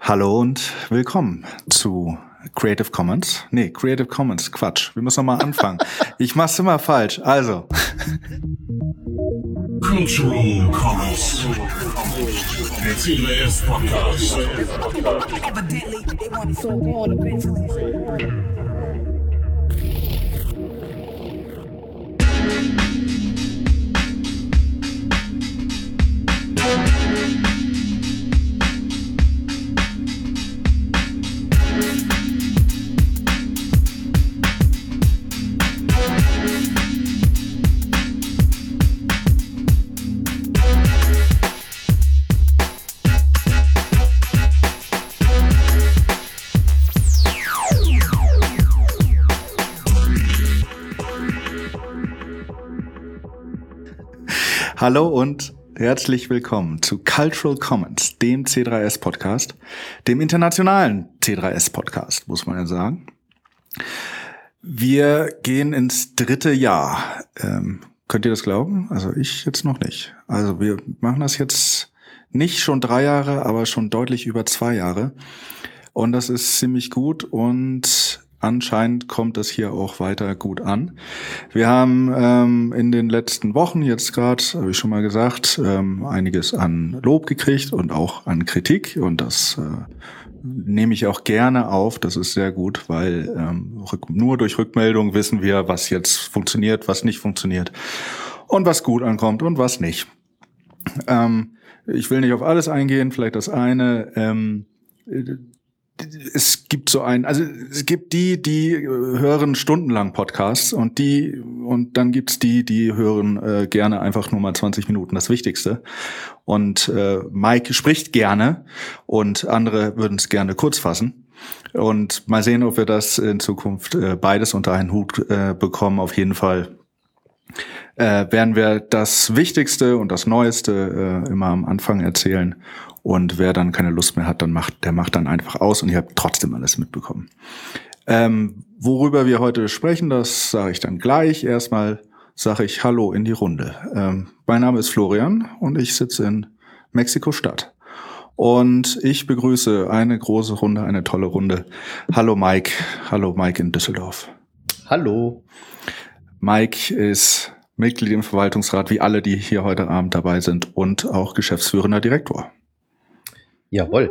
Hallo und willkommen zu Creative Commons. Nee, Creative Commons, Quatsch. Wir müssen nochmal anfangen. ich mach's immer falsch. Also. Cultural Commons. Der CBS Podcast. Hallo und herzlich willkommen zu Cultural Commons, dem C3S Podcast, dem internationalen C3S Podcast, muss man ja sagen. Wir gehen ins dritte Jahr. Ähm, könnt ihr das glauben? Also ich jetzt noch nicht. Also wir machen das jetzt nicht schon drei Jahre, aber schon deutlich über zwei Jahre. Und das ist ziemlich gut und anscheinend kommt das hier auch weiter gut an. Wir haben ähm, in den letzten Wochen jetzt gerade, habe ich schon mal gesagt, ähm, einiges an Lob gekriegt und auch an Kritik und das äh, nehme ich auch gerne auf. Das ist sehr gut, weil ähm, nur durch Rückmeldung wissen wir, was jetzt funktioniert, was nicht funktioniert und was gut ankommt und was nicht. Ähm, ich will nicht auf alles eingehen, vielleicht das eine. Ähm, es gibt so ein, also es gibt die, die hören stundenlang Podcasts und die und dann gibt's die, die hören äh, gerne einfach nur mal 20 Minuten das Wichtigste. Und äh, Mike spricht gerne und andere würden es gerne kurz fassen. Und mal sehen, ob wir das in Zukunft äh, beides unter einen Hut äh, bekommen. Auf jeden Fall äh, werden wir das Wichtigste und das Neueste äh, immer am Anfang erzählen und wer dann keine Lust mehr hat, dann macht, der macht dann einfach aus und ihr habt trotzdem alles mitbekommen. Ähm, worüber wir heute sprechen, das sage ich dann gleich. Erstmal sage ich Hallo in die Runde. Ähm, mein Name ist Florian und ich sitze in Mexiko-Stadt. Und ich begrüße eine große Runde, eine tolle Runde. Hallo Mike. Hallo Mike in Düsseldorf. Hallo. Mike ist Mitglied im Verwaltungsrat, wie alle, die hier heute Abend dabei sind, und auch geschäftsführender Direktor. Jawohl.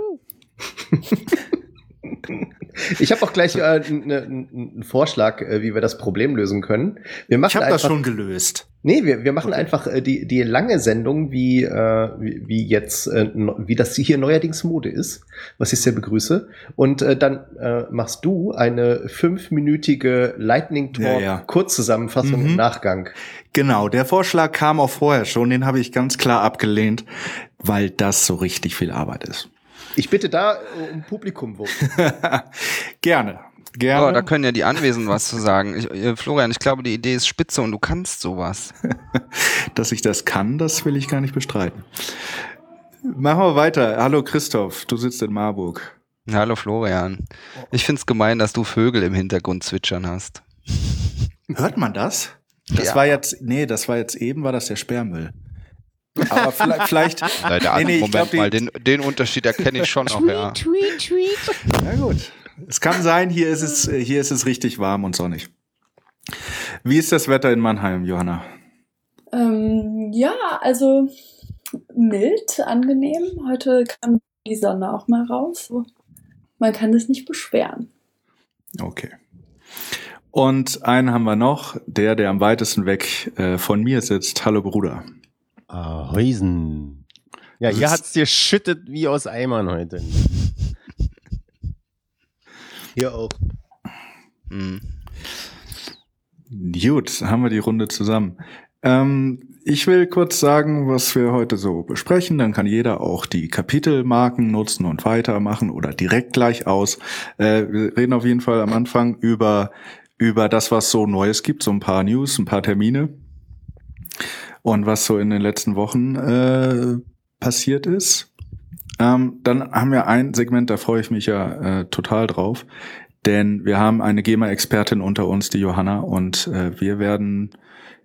Ich habe auch gleich äh, einen Vorschlag, äh, wie wir das Problem lösen können. Wir machen ich habe das schon gelöst. Nee, wir, wir machen okay. einfach äh, die, die lange Sendung, wie, äh, wie, wie jetzt, äh, wie das hier neuerdings Mode ist, was ich sehr begrüße. Und äh, dann äh, machst du eine fünfminütige Lightning Talk ja, ja. Kurzzusammenfassung mhm. im Nachgang. Genau, der Vorschlag kam auch vorher schon, den habe ich ganz klar abgelehnt, weil das so richtig viel Arbeit ist. Ich bitte da äh, um Publikum. Gerne. Gerne. Oh, da können ja die Anwesenden was zu sagen. Ich, äh, Florian, ich glaube, die Idee ist spitze und du kannst sowas. Dass ich das kann, das will ich gar nicht bestreiten. Machen wir weiter. Hallo Christoph, du sitzt in Marburg. Hallo Florian. Ich find's gemein, dass du Vögel im Hintergrund zwitschern hast. Hört man das? Das ja. war jetzt, nee, das war jetzt eben, war das der Sperrmüll. Aber vielleicht. vielleicht Leider, nee, nee, Moment glaub, mal, den, den Unterschied erkenne ich schon tweet, auch, ja. Tweet, tweet. Na gut. Es kann sein, hier ist es, hier ist es richtig warm und sonnig. Wie ist das Wetter in Mannheim, Johanna? Ähm, ja, also mild, angenehm. Heute kam die Sonne auch mal raus. Man kann sich nicht beschweren. Okay. Und einen haben wir noch, der, der am weitesten weg äh, von mir sitzt. Hallo Bruder. Ahäusen. Ja, hier hat's dir schüttet wie aus Eimern heute. Hier auch. Mhm. Gut, haben wir die Runde zusammen. Ähm, ich will kurz sagen, was wir heute so besprechen. Dann kann jeder auch die Kapitelmarken nutzen und weitermachen oder direkt gleich aus. Äh, wir reden auf jeden Fall am Anfang über, über das, was so Neues gibt, so ein paar News, ein paar Termine und was so in den letzten Wochen äh, passiert ist. Ähm, dann haben wir ein Segment, da freue ich mich ja äh, total drauf, denn wir haben eine GEMA-Expertin unter uns, die Johanna, und äh, wir werden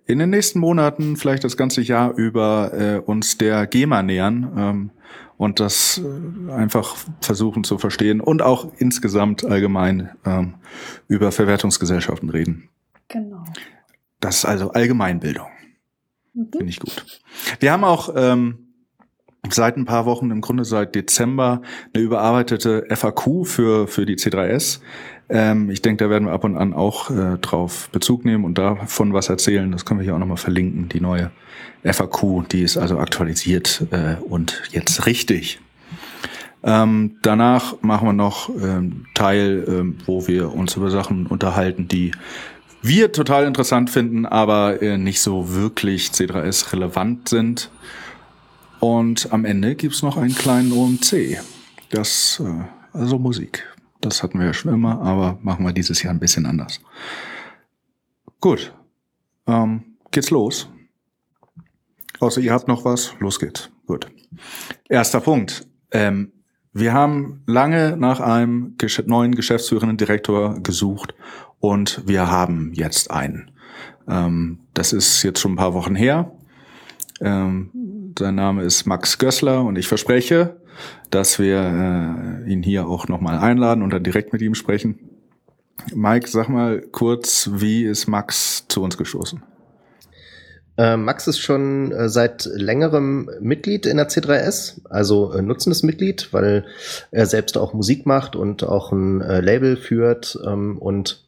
in den nächsten Monaten, vielleicht das ganze Jahr über, äh, uns der GEMA nähern ähm, und das äh, einfach versuchen zu verstehen und auch insgesamt allgemein ähm, über Verwertungsgesellschaften reden. Genau. Das ist also Allgemeinbildung. Mhm. Finde ich gut. Wir haben auch ähm, seit ein paar Wochen, im Grunde seit Dezember, eine überarbeitete FAQ für, für die C3S. Ähm, ich denke, da werden wir ab und an auch äh, drauf Bezug nehmen und davon was erzählen. Das können wir hier auch nochmal verlinken, die neue FAQ, die ist also aktualisiert äh, und jetzt richtig. Ähm, danach machen wir noch ähm, Teil, ähm, wo wir uns über Sachen unterhalten, die wir total interessant finden, aber äh, nicht so wirklich C3S relevant sind. Und am Ende gibt's noch einen kleinen OMC. Das, äh, also Musik. Das hatten wir ja schon immer, aber machen wir dieses Jahr ein bisschen anders. Gut. Ähm, geht's los? Außer ihr habt noch was? Los geht's. Gut. Erster Punkt. Ähm, wir haben lange nach einem neuen geschäftsführenden Direktor gesucht und wir haben jetzt einen. Ähm, das ist jetzt schon ein paar Wochen her. Ähm, sein Name ist Max Gößler und ich verspreche, dass wir äh, ihn hier auch nochmal einladen und dann direkt mit ihm sprechen. Mike, sag mal kurz, wie ist Max zu uns gestoßen? Äh, Max ist schon äh, seit längerem Mitglied in der C3S, also äh, nutzendes Mitglied, weil er selbst auch Musik macht und auch ein äh, Label führt ähm, und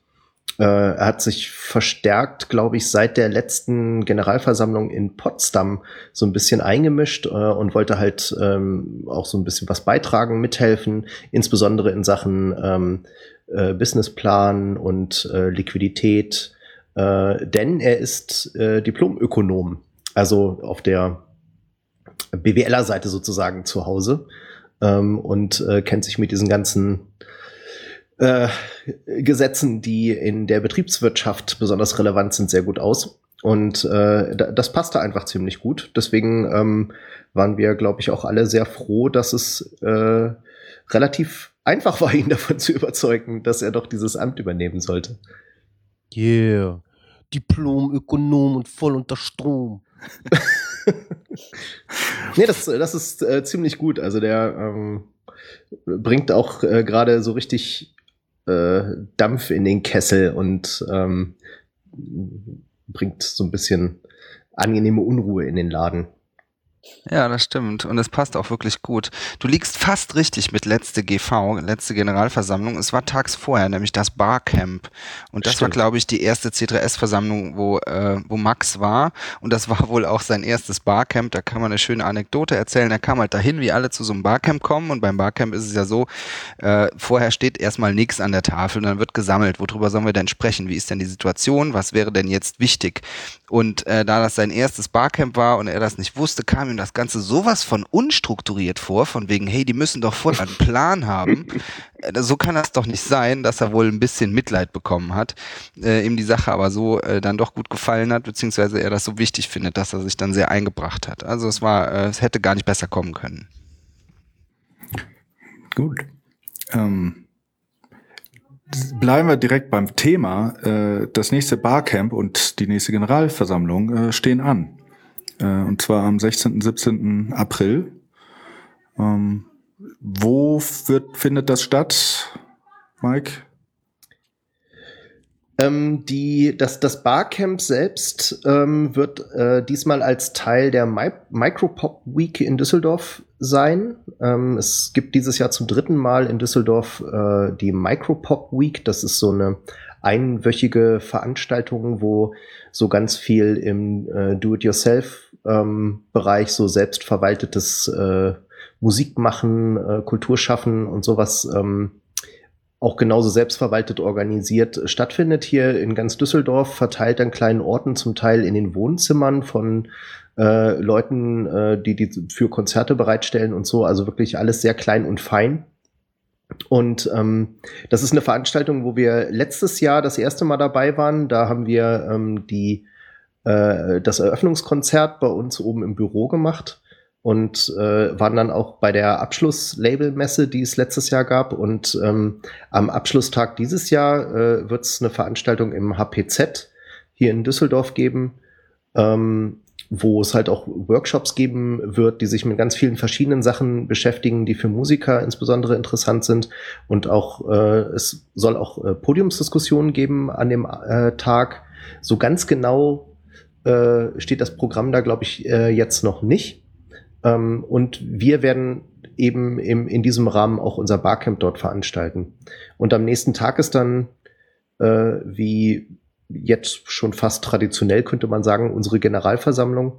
er hat sich verstärkt, glaube ich, seit der letzten Generalversammlung in Potsdam so ein bisschen eingemischt äh, und wollte halt ähm, auch so ein bisschen was beitragen, mithelfen, insbesondere in Sachen ähm, äh, Businessplan und äh, Liquidität, äh, denn er ist äh, Diplomökonom, also auf der BWLer-Seite sozusagen zu Hause ähm, und äh, kennt sich mit diesen ganzen äh, Gesetzen, die in der Betriebswirtschaft besonders relevant sind, sehr gut aus. Und äh, das passte einfach ziemlich gut. Deswegen ähm, waren wir, glaube ich, auch alle sehr froh, dass es äh, relativ einfach war, ihn davon zu überzeugen, dass er doch dieses Amt übernehmen sollte. Yeah. Diplom-Ökonom und voll unter Strom. nee, das, das ist äh, ziemlich gut. Also der ähm, bringt auch äh, gerade so richtig äh, Dampf in den Kessel und ähm, bringt so ein bisschen angenehme Unruhe in den Laden. Ja, das stimmt. Und es passt auch wirklich gut. Du liegst fast richtig mit letzte GV, letzte Generalversammlung. Es war tags vorher, nämlich das Barcamp. Und das Stimmt. war, glaube ich, die erste C3S-Versammlung, wo, äh, wo Max war. Und das war wohl auch sein erstes Barcamp. Da kann man eine schöne Anekdote erzählen. Er kam halt dahin, wie alle zu so einem Barcamp kommen. Und beim Barcamp ist es ja so, äh, vorher steht erstmal nichts an der Tafel und dann wird gesammelt. Worüber sollen wir denn sprechen? Wie ist denn die Situation? Was wäre denn jetzt wichtig? Und äh, da das sein erstes Barcamp war und er das nicht wusste, kam ihm das Ganze sowas von unstrukturiert vor, von wegen, hey, die müssen doch voll einen Plan haben. Äh, so kann das doch nicht sein, dass er wohl ein bisschen Mitleid bekommen hat, äh, ihm die Sache aber so äh, dann doch gut gefallen hat, beziehungsweise er das so wichtig findet, dass er sich dann sehr eingebracht hat. Also es war, äh, es hätte gar nicht besser kommen können. Gut. Ähm, bleiben wir direkt beim Thema. Äh, das nächste Barcamp und die nächste Generalversammlung äh, stehen an. Äh, und zwar am 16. 17. April. Ähm, wo wird, findet das statt, Mike? Ähm, die, das, das Barcamp selbst ähm, wird äh, diesmal als Teil der Mi Micropop Week in Düsseldorf sein. Ähm, es gibt dieses Jahr zum dritten Mal in Düsseldorf äh, die Micropop Week. Das ist so eine einwöchige Veranstaltung, wo so ganz viel im äh, Do-it-yourself-Bereich so selbstverwaltetes äh, Musikmachen, äh, Kulturschaffen und sowas ähm, auch genauso selbstverwaltet organisiert äh, stattfindet hier in ganz Düsseldorf, verteilt an kleinen Orten, zum Teil in den Wohnzimmern von äh, Leuten, äh, die die für Konzerte bereitstellen und so. Also wirklich alles sehr klein und fein. Und ähm, das ist eine Veranstaltung, wo wir letztes Jahr das erste Mal dabei waren. Da haben wir ähm, die, äh, das Eröffnungskonzert bei uns oben im Büro gemacht und äh, waren dann auch bei der Abschlusslabelmesse, die es letztes Jahr gab. Und ähm, am Abschlusstag dieses Jahr äh, wird es eine Veranstaltung im HPZ hier in Düsseldorf geben. ähm, wo es halt auch Workshops geben wird, die sich mit ganz vielen verschiedenen Sachen beschäftigen, die für Musiker insbesondere interessant sind. Und auch äh, es soll auch äh, Podiumsdiskussionen geben an dem äh, Tag. So ganz genau äh, steht das Programm da, glaube ich, äh, jetzt noch nicht. Ähm, und wir werden eben im, in diesem Rahmen auch unser Barcamp dort veranstalten. Und am nächsten Tag ist dann, äh, wie jetzt schon fast traditionell, könnte man sagen, unsere Generalversammlung,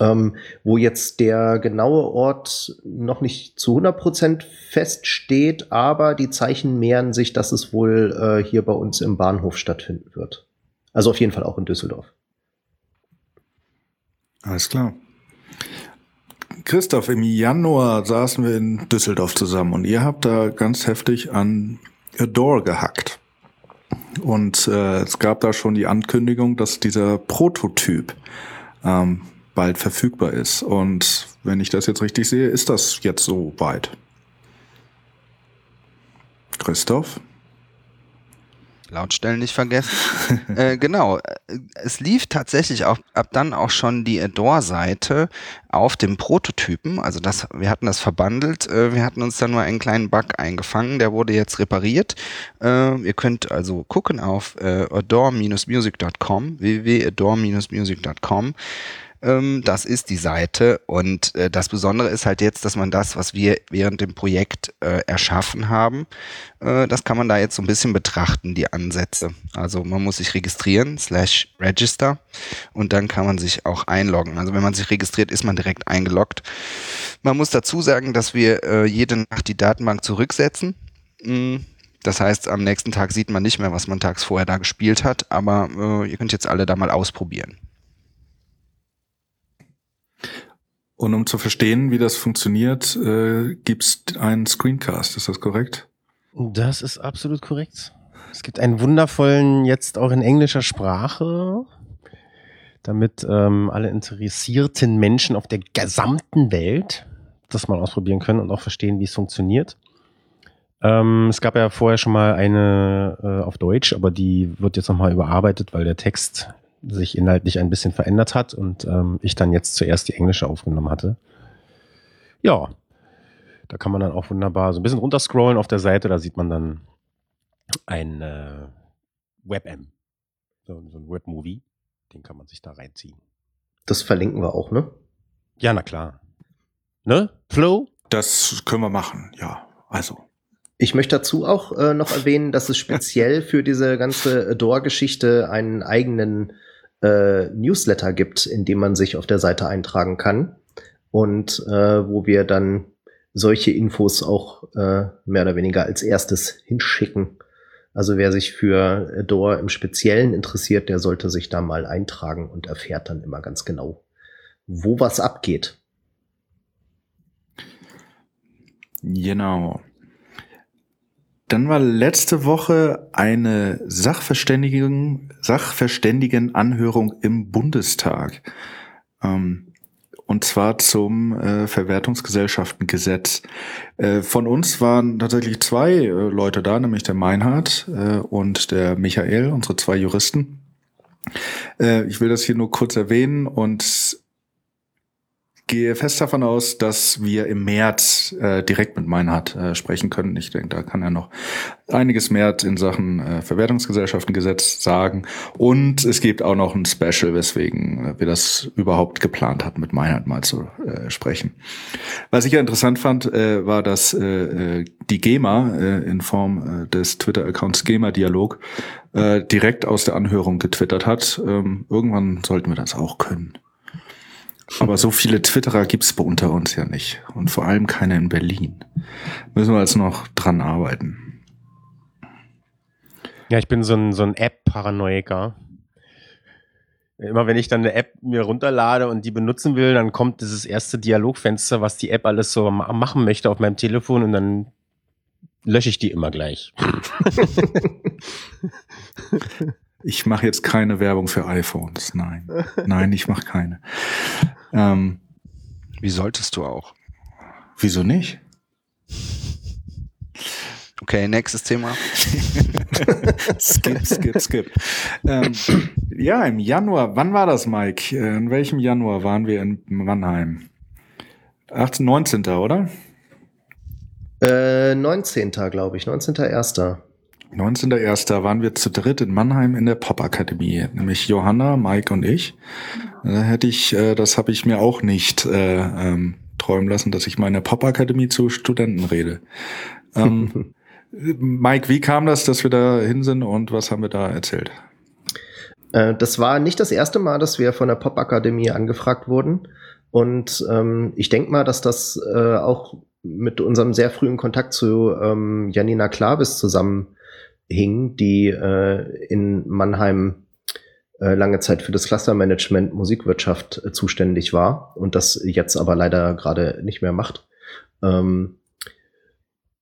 ähm, wo jetzt der genaue Ort noch nicht zu 100 Prozent feststeht, aber die Zeichen mehren sich, dass es wohl äh, hier bei uns im Bahnhof stattfinden wird. Also auf jeden Fall auch in Düsseldorf. Alles klar. Christoph, im Januar saßen wir in Düsseldorf zusammen und ihr habt da ganz heftig an Adore gehackt. Und äh, es gab da schon die Ankündigung, dass dieser Prototyp ähm, bald verfügbar ist. Und wenn ich das jetzt richtig sehe, ist das jetzt so weit. Christoph? Lautstellen nicht vergessen. äh, genau, es lief tatsächlich auch ab dann auch schon die Adore-Seite auf dem Prototypen. Also das, wir hatten das verbandelt. Äh, wir hatten uns da nur einen kleinen Bug eingefangen. Der wurde jetzt repariert. Äh, ihr könnt also gucken auf äh, adore-music.com, www.adore-music.com ähm, das ist die Seite und äh, das Besondere ist halt jetzt, dass man das, was wir während dem Projekt äh, erschaffen haben, äh, das kann man da jetzt so ein bisschen betrachten, die Ansätze. Also man muss sich registrieren, slash register und dann kann man sich auch einloggen. Also wenn man sich registriert, ist man direkt eingeloggt. Man muss dazu sagen, dass wir äh, jede Nacht die Datenbank zurücksetzen. Mm. Das heißt, am nächsten Tag sieht man nicht mehr, was man tags vorher da gespielt hat, aber äh, ihr könnt jetzt alle da mal ausprobieren. Und um zu verstehen, wie das funktioniert, äh, gibt's einen Screencast. Ist das korrekt? Das ist absolut korrekt. Es gibt einen wundervollen, jetzt auch in englischer Sprache, damit ähm, alle interessierten Menschen auf der gesamten Welt das mal ausprobieren können und auch verstehen, wie es funktioniert. Ähm, es gab ja vorher schon mal eine äh, auf Deutsch, aber die wird jetzt nochmal überarbeitet, weil der Text sich inhaltlich ein bisschen verändert hat und ähm, ich dann jetzt zuerst die englische aufgenommen hatte. Ja, da kann man dann auch wunderbar so ein bisschen runterscrollen auf der Seite, da sieht man dann ein äh, WebM, so, so ein Webmovie, den kann man sich da reinziehen. Das verlinken wir auch, ne? Ja, na klar. Ne? Flo? Das können wir machen, ja. Also. Ich möchte dazu auch äh, noch erwähnen, dass es speziell für diese ganze Adore-Geschichte einen eigenen äh, Newsletter gibt, in dem man sich auf der Seite eintragen kann und äh, wo wir dann solche Infos auch äh, mehr oder weniger als erstes hinschicken. Also wer sich für Adore im Speziellen interessiert, der sollte sich da mal eintragen und erfährt dann immer ganz genau, wo was abgeht. Genau. Dann war letzte Woche eine Sachverständigen, Sachverständigenanhörung im Bundestag. Ähm, und zwar zum äh, Verwertungsgesellschaftengesetz. Äh, von uns waren tatsächlich zwei äh, Leute da, nämlich der Meinhard äh, und der Michael, unsere zwei Juristen. Äh, ich will das hier nur kurz erwähnen und gehe fest davon aus, dass wir im März äh, direkt mit Meinhard äh, sprechen können. Ich denke, da kann er noch einiges mehr in Sachen äh, Verwertungsgesellschaftengesetz sagen. Und es gibt auch noch ein Special, weswegen wir das überhaupt geplant hatten, mit Meinhard mal zu äh, sprechen. Was ich ja interessant fand, äh, war, dass äh, äh die GEMA äh, in Form äh, des Twitter-Accounts GEMA-Dialog äh, direkt aus der Anhörung getwittert hat. Ähm, irgendwann sollten wir das auch können. Aber so viele Twitterer gibt's bei unter uns ja nicht. Und vor allem keine in Berlin. Müssen wir jetzt noch dran arbeiten. Ja, ich bin so ein, so ein App-Paranoiker. Immer wenn ich dann eine App mir runterlade und die benutzen will, dann kommt dieses erste Dialogfenster, was die App alles so machen möchte auf meinem Telefon und dann lösche ich die immer gleich. Ich mache jetzt keine Werbung für iPhones. Nein. Nein, ich mache keine. Ähm, Wie solltest du auch? wieso nicht? Okay, nächstes Thema. skip, skip, skip. Ähm, ja, im Januar, wann war das, Mike? Äh, in welchem Januar waren wir in Mannheim? 18, 19. oder? Äh, 19. glaube ich, 19.01. 19.01. waren wir zu dritt in Mannheim in der Popakademie, nämlich Johanna, Mike und ich. Da hätte ich, äh, das habe ich mir auch nicht äh, ähm, träumen lassen, dass ich mal in der Popakademie zu Studenten rede. Ähm, Mike, wie kam das, dass wir da hin sind und was haben wir da erzählt? Äh, das war nicht das erste Mal, dass wir von der Popakademie angefragt wurden. Und ähm, ich denke mal, dass das äh, auch mit unserem sehr frühen Kontakt zu ähm, Janina Klavis zusammenhing, die äh, in Mannheim äh, lange Zeit für das Clustermanagement Musikwirtschaft äh, zuständig war und das jetzt aber leider gerade nicht mehr macht. Ähm,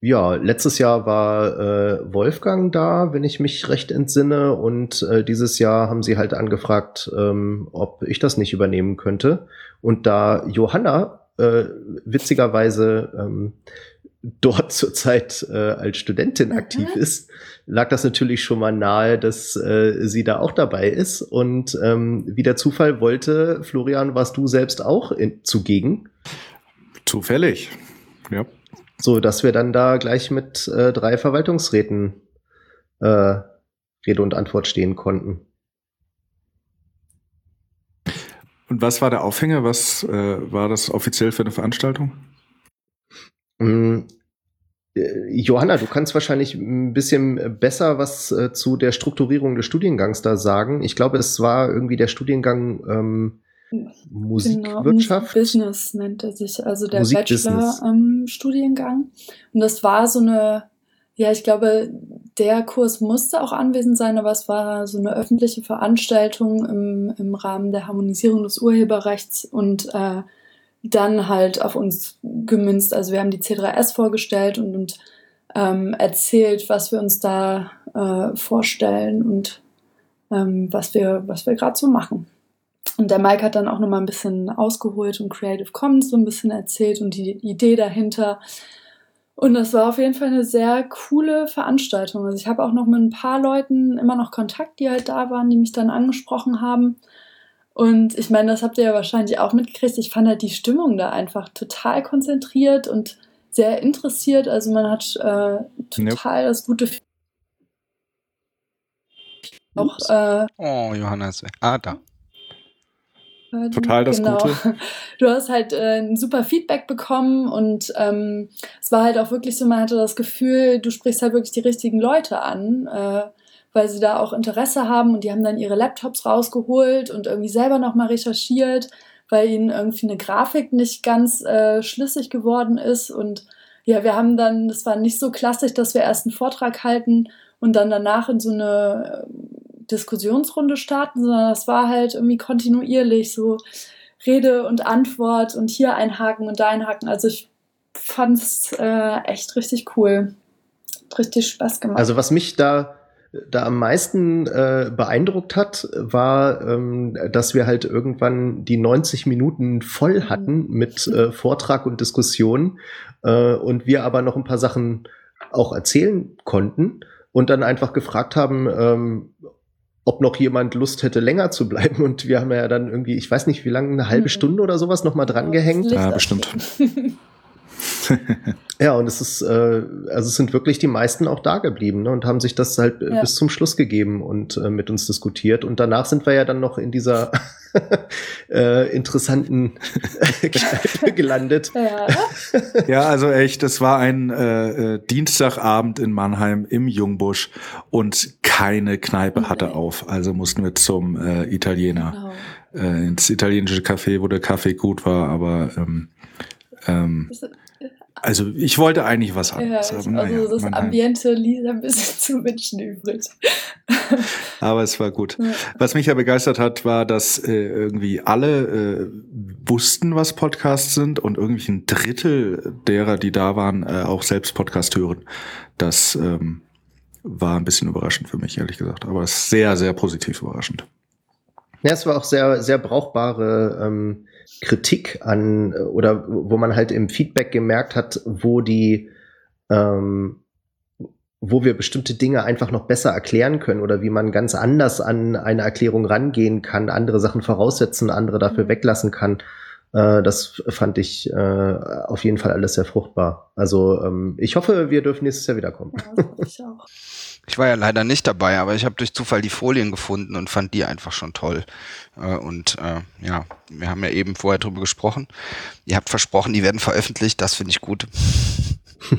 ja, letztes Jahr war äh, Wolfgang da, wenn ich mich recht entsinne, und äh, dieses Jahr haben sie halt angefragt, ähm, ob ich das nicht übernehmen könnte. Und da Johanna äh, witzigerweise ähm, dort zurzeit äh, als Studentin mhm. aktiv ist, lag das natürlich schon mal nahe, dass äh, sie da auch dabei ist. Und ähm, wie der Zufall wollte, Florian, warst du selbst auch in, zugegen. Zufällig, ja. So, dass wir dann da gleich mit äh, drei Verwaltungsräten äh, Rede und Antwort stehen konnten. Und was war der Aufhänger? Was äh, war das offiziell für eine Veranstaltung? Äh, Johanna, du kannst wahrscheinlich ein bisschen besser was äh, zu der Strukturierung des Studiengangs da sagen. Ich glaube, es war irgendwie der Studiengang ähm, Musikwirtschaft. Genau, Business nennt er sich, also der Bachelor-Studiengang. Ähm, und das war so eine, ja, ich glaube, der Kurs musste auch anwesend sein, aber es war so eine öffentliche Veranstaltung im, im Rahmen der Harmonisierung des Urheberrechts und äh, dann halt auf uns gemünzt. Also wir haben die C3S vorgestellt und, und ähm, erzählt, was wir uns da äh, vorstellen und ähm, was wir, was wir gerade so machen. Und der Mike hat dann auch nochmal ein bisschen ausgeholt und Creative Commons so ein bisschen erzählt und die Idee dahinter. Und das war auf jeden Fall eine sehr coole Veranstaltung. Also ich habe auch noch mit ein paar Leuten immer noch Kontakt, die halt da waren, die mich dann angesprochen haben. Und ich meine, das habt ihr ja wahrscheinlich auch mitgekriegt. Ich fand halt die Stimmung da einfach total konzentriert und sehr interessiert. Also man hat äh, total das gute auch äh, Oh, Johanna ist weg. Ah, da. Total das genau. Gute. Du hast halt äh, ein super Feedback bekommen und ähm, es war halt auch wirklich so, man hatte das Gefühl, du sprichst halt wirklich die richtigen Leute an, äh, weil sie da auch Interesse haben und die haben dann ihre Laptops rausgeholt und irgendwie selber nochmal recherchiert, weil ihnen irgendwie eine Grafik nicht ganz äh, schlüssig geworden ist und ja, wir haben dann, das war nicht so klassisch, dass wir erst einen Vortrag halten und dann danach in so eine Diskussionsrunde starten, sondern das war halt irgendwie kontinuierlich so Rede und Antwort und hier einhaken und da einhaken. Also ich fand es äh, echt richtig cool. Richtig Spaß gemacht. Also was mich da da am meisten äh, beeindruckt hat, war, ähm, dass wir halt irgendwann die 90 Minuten voll mhm. hatten mit äh, Vortrag und Diskussion äh, und wir aber noch ein paar Sachen auch erzählen konnten und dann einfach gefragt haben, ähm, ob noch jemand Lust hätte, länger zu bleiben. Und wir haben ja dann irgendwie, ich weiß nicht, wie lange, eine halbe mhm. Stunde oder sowas noch mal dran gehängt. Ja, bestimmt. ja, und es ist, äh, also es sind wirklich die meisten auch da geblieben ne, und haben sich das halt ja. bis zum Schluss gegeben und äh, mit uns diskutiert. Und danach sind wir ja dann noch in dieser äh, interessanten Kneipe gelandet. Ja. ja, also echt, es war ein äh, äh, Dienstagabend in Mannheim im Jungbusch und keine Kneipe okay. hatte auf. Also mussten wir zum äh, Italiener. Genau. Äh, ins italienische Café, wo der Kaffee gut war, aber ähm, ähm, also ich wollte eigentlich was anderes. Ja, aber, also das Ambiente ließ ein bisschen zu wünschen übrig. aber es war gut. Ja. Was mich ja begeistert hat, war, dass äh, irgendwie alle äh, wussten, was Podcasts sind und irgendwie ein Drittel derer, die da waren, äh, auch selbst Podcast hören. Das ähm, war ein bisschen überraschend für mich, ehrlich gesagt. Aber sehr, sehr positiv überraschend. Ja, es war auch sehr, sehr brauchbare ähm, Kritik an oder wo man halt im Feedback gemerkt hat, wo die ähm, wo wir bestimmte Dinge einfach noch besser erklären können oder wie man ganz anders an eine Erklärung rangehen kann, andere Sachen voraussetzen, andere dafür mhm. weglassen kann. Äh, das fand ich äh, auf jeden Fall alles sehr fruchtbar. Also ähm, ich hoffe, wir dürfen nächstes Jahr wiederkommen. Ja, ich auch. Ich war ja leider nicht dabei, aber ich habe durch Zufall die Folien gefunden und fand die einfach schon toll. Äh, und äh, ja, wir haben ja eben vorher drüber gesprochen. Ihr habt versprochen, die werden veröffentlicht. Das finde ich gut.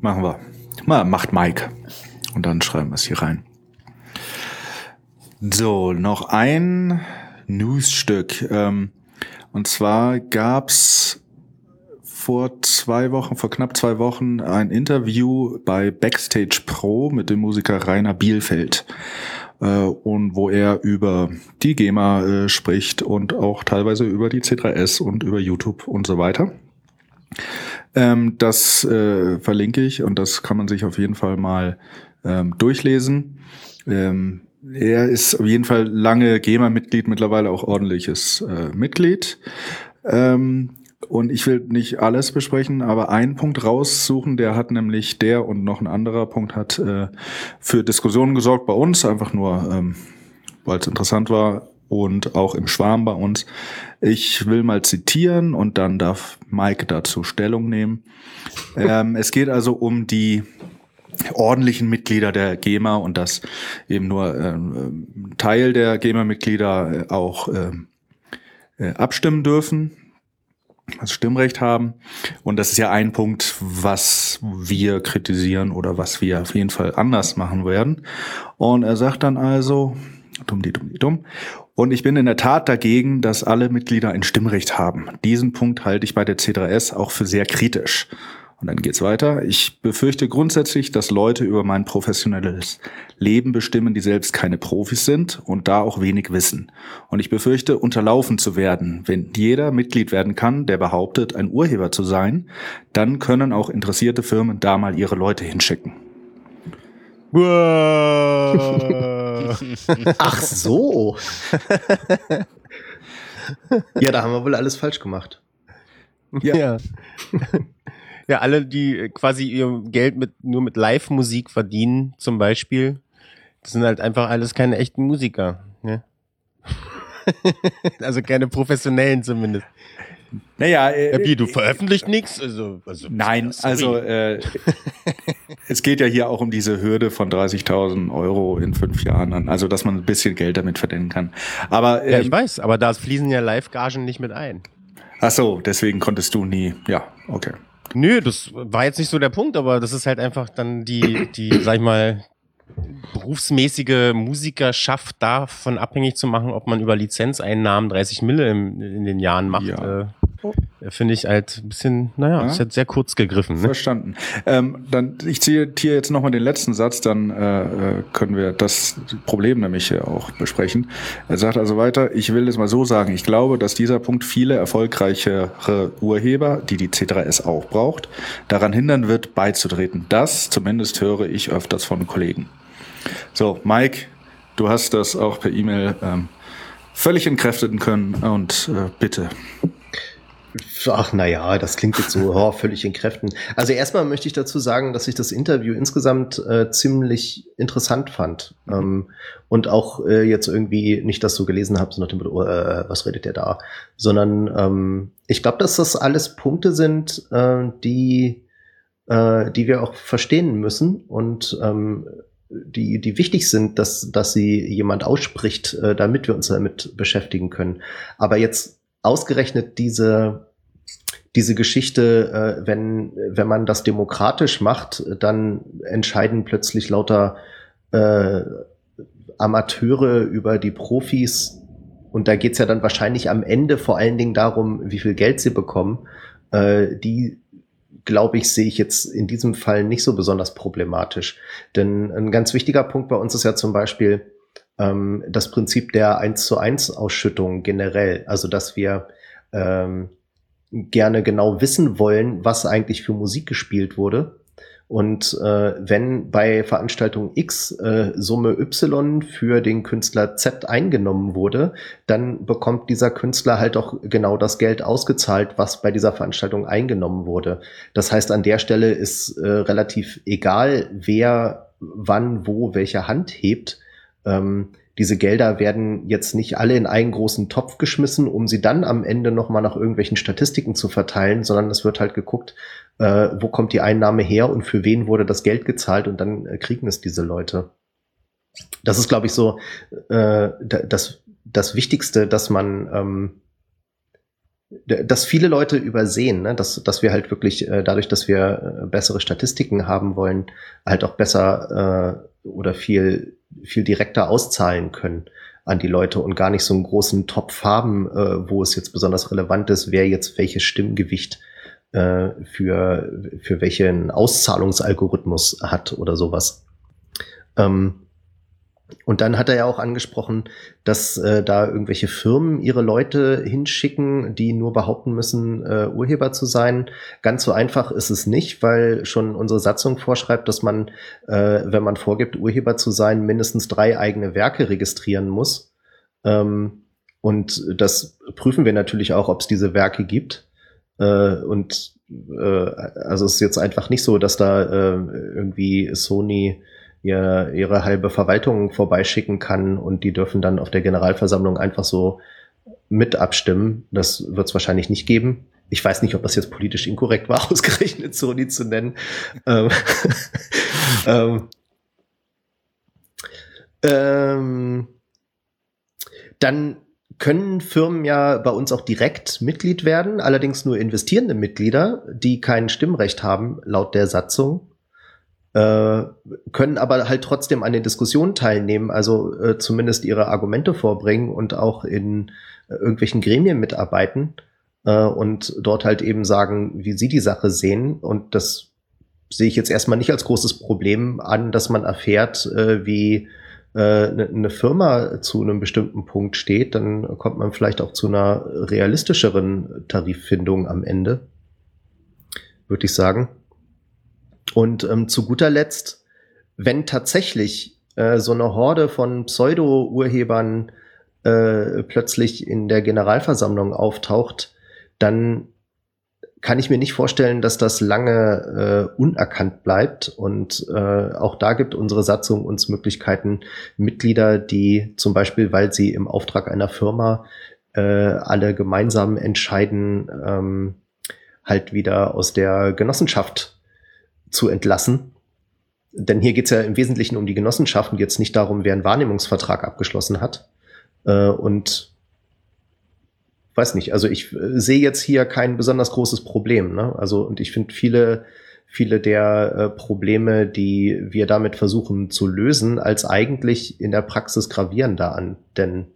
Machen wir. Mal, macht Mike. Und dann schreiben wir es hier rein. So, noch ein Newsstück. Ähm, und zwar gab's vor zwei Wochen, vor knapp zwei Wochen, ein Interview bei Backstage Pro mit dem Musiker Rainer Bielfeld. Äh, und wo er über die GEMA äh, spricht und auch teilweise über die C3S und über YouTube und so weiter. Ähm, das äh, verlinke ich und das kann man sich auf jeden Fall mal ähm, durchlesen. Ähm, er ist auf jeden Fall lange GEMA-Mitglied, mittlerweile auch ordentliches äh, Mitglied. Ähm, und ich will nicht alles besprechen, aber einen Punkt raussuchen, der hat nämlich der und noch ein anderer Punkt hat äh, für Diskussionen gesorgt bei uns, einfach nur, ähm, weil es interessant war und auch im Schwarm bei uns. Ich will mal zitieren und dann darf Mike dazu Stellung nehmen. ähm, es geht also um die ordentlichen Mitglieder der GEMA und dass eben nur ähm, Teil der GEMA-Mitglieder äh, auch ähm, äh, abstimmen dürfen, also Stimmrecht haben. Und das ist ja ein Punkt, was wir kritisieren oder was wir auf jeden Fall anders machen werden. Und er sagt dann also, dumm, die, dumm, die, dumm. Und ich bin in der Tat dagegen, dass alle Mitglieder ein Stimmrecht haben. Diesen Punkt halte ich bei der C3S auch für sehr kritisch. Und dann geht's weiter. Ich befürchte grundsätzlich, dass Leute über mein professionelles Leben bestimmen, die selbst keine Profis sind und da auch wenig wissen. Und ich befürchte, unterlaufen zu werden. Wenn jeder Mitglied werden kann, der behauptet, ein Urheber zu sein, dann können auch interessierte Firmen da mal ihre Leute hinschicken. Ach so. ja, da haben wir wohl alles falsch gemacht. Ja. ja. Ja, alle, die äh, quasi ihr Geld mit, nur mit Live-Musik verdienen, zum Beispiel, das sind halt einfach alles keine echten Musiker. Ne? also keine professionellen zumindest. Naja, äh, wie, du veröffentlicht nichts? Also, also, Nein, also äh, es geht ja hier auch um diese Hürde von 30.000 Euro in fünf Jahren Also, dass man ein bisschen Geld damit verdienen kann. Aber ähm, Ja, ich ähm, weiß, aber da fließen ja Live-Gagen nicht mit ein. Ach so, deswegen konntest du nie. Ja, okay. Nö, das war jetzt nicht so der Punkt, aber das ist halt einfach dann die, die, sag ich mal, berufsmäßige Musikerschaft davon abhängig zu machen, ob man über Lizenzeinnahmen 30 Mille in, in den Jahren macht. Ja. Äh, Finde ich halt ein bisschen, naja, ja. ist halt sehr kurz gegriffen. Ne? Verstanden. Ähm, dann, ich ziehe hier jetzt nochmal den letzten Satz, dann äh, äh, können wir das Problem nämlich auch besprechen. Er sagt also weiter, ich will es mal so sagen, ich glaube, dass dieser Punkt viele erfolgreichere Urheber, die die C3S auch braucht, daran hindern wird, beizutreten. Das zumindest höre ich öfters von Kollegen. So, Mike, du hast das auch per E-Mail ähm, völlig entkräften können und äh, bitte. Ach, naja, das klingt jetzt so oh, völlig in Kräften. Also erstmal möchte ich dazu sagen, dass ich das Interview insgesamt äh, ziemlich interessant fand. Mhm. Ähm, und auch äh, jetzt irgendwie nicht das so gelesen habe, so nach dem Motto, äh, was redet der da? Sondern ähm, ich glaube, dass das alles Punkte sind, äh, die, äh, die wir auch verstehen müssen und ähm, die, die wichtig sind, dass, dass sie jemand ausspricht, äh, damit wir uns damit beschäftigen können. Aber jetzt ausgerechnet diese, diese Geschichte, äh, wenn, wenn man das demokratisch macht, dann entscheiden plötzlich lauter äh, Amateure über die Profis. Und da geht's ja dann wahrscheinlich am Ende vor allen Dingen darum, wie viel Geld sie bekommen. Äh, die, glaube ich, sehe ich jetzt in diesem Fall nicht so besonders problematisch. Denn ein ganz wichtiger Punkt bei uns ist ja zum Beispiel, ähm, das Prinzip der 1 zu 1 Ausschüttung generell. Also, dass wir ähm, gerne genau wissen wollen, was eigentlich für Musik gespielt wurde. Und äh, wenn bei Veranstaltung X äh, Summe Y für den Künstler Z eingenommen wurde, dann bekommt dieser Künstler halt auch genau das Geld ausgezahlt, was bei dieser Veranstaltung eingenommen wurde. Das heißt, an der Stelle ist äh, relativ egal, wer wann, wo, welche Hand hebt. Ähm, diese Gelder werden jetzt nicht alle in einen großen Topf geschmissen, um sie dann am Ende nochmal nach irgendwelchen Statistiken zu verteilen, sondern es wird halt geguckt, äh, wo kommt die Einnahme her und für wen wurde das Geld gezahlt und dann äh, kriegen es diese Leute. Das ist, glaube ich, so äh, das, das Wichtigste, dass man ähm, dass viele Leute übersehen, ne? dass, dass wir halt wirklich äh, dadurch, dass wir äh, bessere Statistiken haben wollen, halt auch besser äh, oder viel, viel direkter auszahlen können an die Leute und gar nicht so einen großen Topf haben, äh, wo es jetzt besonders relevant ist, wer jetzt welches Stimmgewicht äh, für, für welchen Auszahlungsalgorithmus hat oder sowas. Ähm, und dann hat er ja auch angesprochen, dass äh, da irgendwelche Firmen ihre Leute hinschicken, die nur behaupten müssen, äh, Urheber zu sein. Ganz so einfach ist es nicht, weil schon unsere Satzung vorschreibt, dass man, äh, wenn man vorgibt, Urheber zu sein, mindestens drei eigene Werke registrieren muss. Ähm, und das prüfen wir natürlich auch, ob es diese Werke gibt. Äh, und äh, also es ist jetzt einfach nicht so, dass da äh, irgendwie Sony ihr, ihre halbe Verwaltung vorbeischicken kann und die dürfen dann auf der Generalversammlung einfach so mit abstimmen. Das wird es wahrscheinlich nicht geben. Ich weiß nicht, ob das jetzt politisch inkorrekt war, ausgerechnet Sony zu nennen. ähm, ähm, ähm, dann können Firmen ja bei uns auch direkt Mitglied werden, allerdings nur investierende Mitglieder, die kein Stimmrecht haben, laut der Satzung äh, können aber halt trotzdem an den Diskussionen teilnehmen, also äh, zumindest ihre Argumente vorbringen und auch in äh, irgendwelchen Gremien mitarbeiten äh, und dort halt eben sagen, wie sie die Sache sehen. Und das sehe ich jetzt erstmal nicht als großes Problem an, dass man erfährt, äh, wie eine äh, ne Firma zu einem bestimmten Punkt steht, dann kommt man vielleicht auch zu einer realistischeren Tariffindung am Ende, würde ich sagen. Und ähm, zu guter Letzt, wenn tatsächlich äh, so eine Horde von Pseudo-Urhebern äh, plötzlich in der Generalversammlung auftaucht, dann kann ich mir nicht vorstellen, dass das lange äh, unerkannt bleibt. Und äh, auch da gibt unsere Satzung uns Möglichkeiten, Mitglieder, die zum Beispiel, weil sie im Auftrag einer Firma äh, alle gemeinsam entscheiden, ähm, halt wieder aus der Genossenschaft zu entlassen. Denn hier geht es ja im Wesentlichen um die Genossenschaften, jetzt nicht darum, wer einen Wahrnehmungsvertrag abgeschlossen hat. Äh, und weiß nicht, also ich äh, sehe jetzt hier kein besonders großes Problem. Ne? Also, und ich finde viele, viele der äh, Probleme, die wir damit versuchen zu lösen, als eigentlich in der Praxis gravierender an. Denn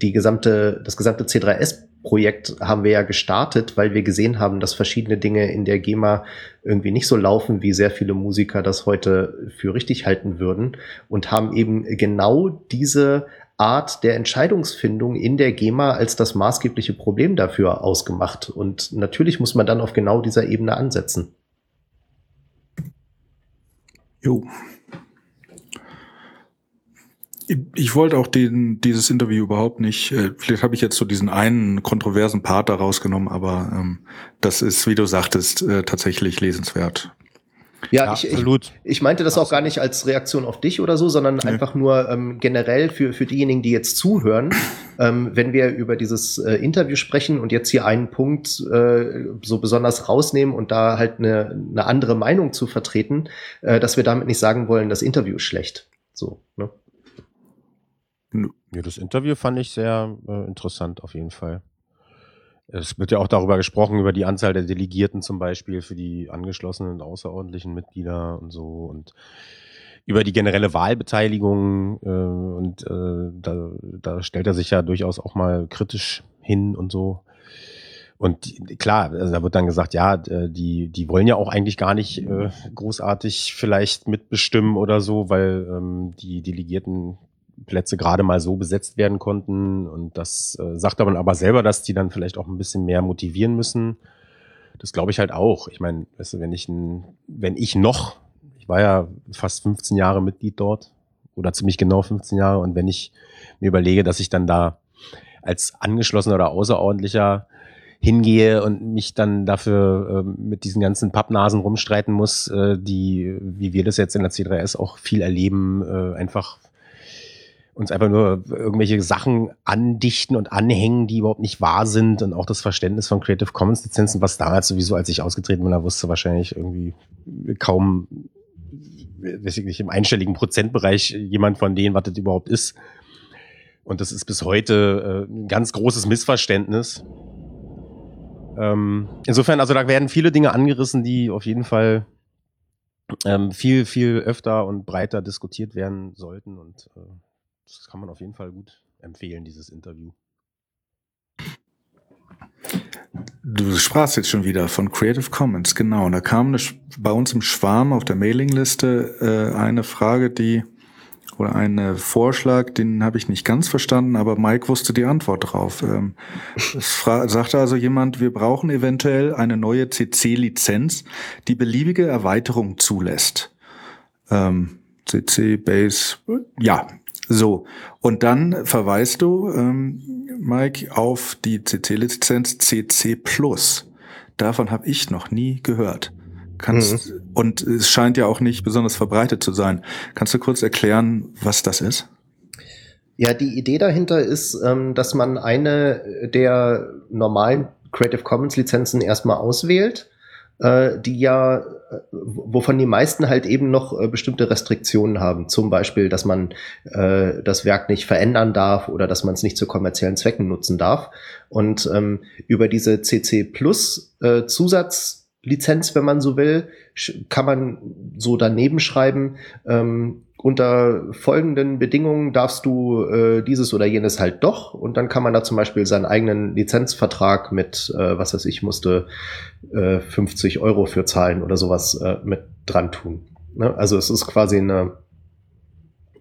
die gesamte, das gesamte C3S Projekt haben wir ja gestartet, weil wir gesehen haben, dass verschiedene Dinge in der GEMA irgendwie nicht so laufen, wie sehr viele Musiker das heute für richtig halten würden und haben eben genau diese Art der Entscheidungsfindung in der GEMA als das maßgebliche Problem dafür ausgemacht. Und natürlich muss man dann auf genau dieser Ebene ansetzen. Jo, ich wollte auch den, dieses Interview überhaupt nicht, äh, vielleicht habe ich jetzt so diesen einen kontroversen Part daraus genommen, aber ähm, das ist, wie du sagtest, äh, tatsächlich lesenswert. Ja, ja ich, absolut. Ich, ich meinte das absolut. auch gar nicht als Reaktion auf dich oder so, sondern nee. einfach nur ähm, generell für, für diejenigen, die jetzt zuhören, ähm, wenn wir über dieses äh, Interview sprechen und jetzt hier einen Punkt äh, so besonders rausnehmen und da halt eine, eine andere Meinung zu vertreten, äh, dass wir damit nicht sagen wollen, das Interview ist schlecht. So, ne? Ja, das Interview fand ich sehr äh, interessant auf jeden Fall. Es wird ja auch darüber gesprochen, über die Anzahl der Delegierten zum Beispiel für die angeschlossenen und außerordentlichen Mitglieder und so und über die generelle Wahlbeteiligung äh, und äh, da, da stellt er sich ja durchaus auch mal kritisch hin und so. Und klar, also da wird dann gesagt, ja, die, die wollen ja auch eigentlich gar nicht äh, großartig vielleicht mitbestimmen oder so, weil ähm, die Delegierten Plätze gerade mal so besetzt werden konnten. Und das äh, sagt man aber selber, dass die dann vielleicht auch ein bisschen mehr motivieren müssen. das glaube ich halt auch. Ich meine, weißt du, wenn ich, wenn ich noch, ich war ja fast 15 Jahre Mitglied dort oder ziemlich genau 15 Jahre und wenn ich mir überlege, dass ich dann da als angeschlossener oder außerordentlicher hingehe und mich dann dafür äh, mit diesen ganzen Pappnasen rumstreiten muss, äh, die, wie wir das jetzt in der C3S auch viel erleben, äh, einfach uns einfach nur irgendwelche Sachen andichten und anhängen, die überhaupt nicht wahr sind und auch das Verständnis von Creative Commons Lizenzen, was damals sowieso, als ich ausgetreten bin, da wusste wahrscheinlich irgendwie kaum, weiß ich nicht, im einstelligen Prozentbereich jemand von denen, was das überhaupt ist. Und das ist bis heute äh, ein ganz großes Missverständnis. Ähm, insofern, also da werden viele Dinge angerissen, die auf jeden Fall ähm, viel, viel öfter und breiter diskutiert werden sollten und äh, das kann man auf jeden Fall gut empfehlen, dieses Interview. Du sprachst jetzt schon wieder von Creative Commons, genau. Und da kam eine, bei uns im Schwarm auf der Mailingliste äh, eine Frage, die oder ein Vorschlag, den habe ich nicht ganz verstanden, aber Mike wusste die Antwort drauf. Ähm, es sagte also jemand, wir brauchen eventuell eine neue CC-Lizenz, die beliebige Erweiterung zulässt. Ähm, CC Base, ja, so, und dann verweist du, ähm, Mike, auf die CC-Lizenz CC Plus. Davon habe ich noch nie gehört. Kannst, mhm. Und es scheint ja auch nicht besonders verbreitet zu sein. Kannst du kurz erklären, was das ist? Ja, die Idee dahinter ist, ähm, dass man eine der normalen Creative Commons Lizenzen erstmal auswählt äh, die ja, äh, wovon die meisten halt eben noch äh, bestimmte Restriktionen haben. Zum Beispiel, dass man äh, das Werk nicht verändern darf oder dass man es nicht zu kommerziellen Zwecken nutzen darf. Und ähm, über diese CC Plus äh, Zusatzlizenz, wenn man so will, kann man so daneben schreiben, ähm, unter folgenden Bedingungen darfst du äh, dieses oder jenes halt doch und dann kann man da zum Beispiel seinen eigenen Lizenzvertrag mit, äh, was weiß ich, musste äh, 50 Euro für zahlen oder sowas äh, mit dran tun. Ne? Also es ist quasi eine,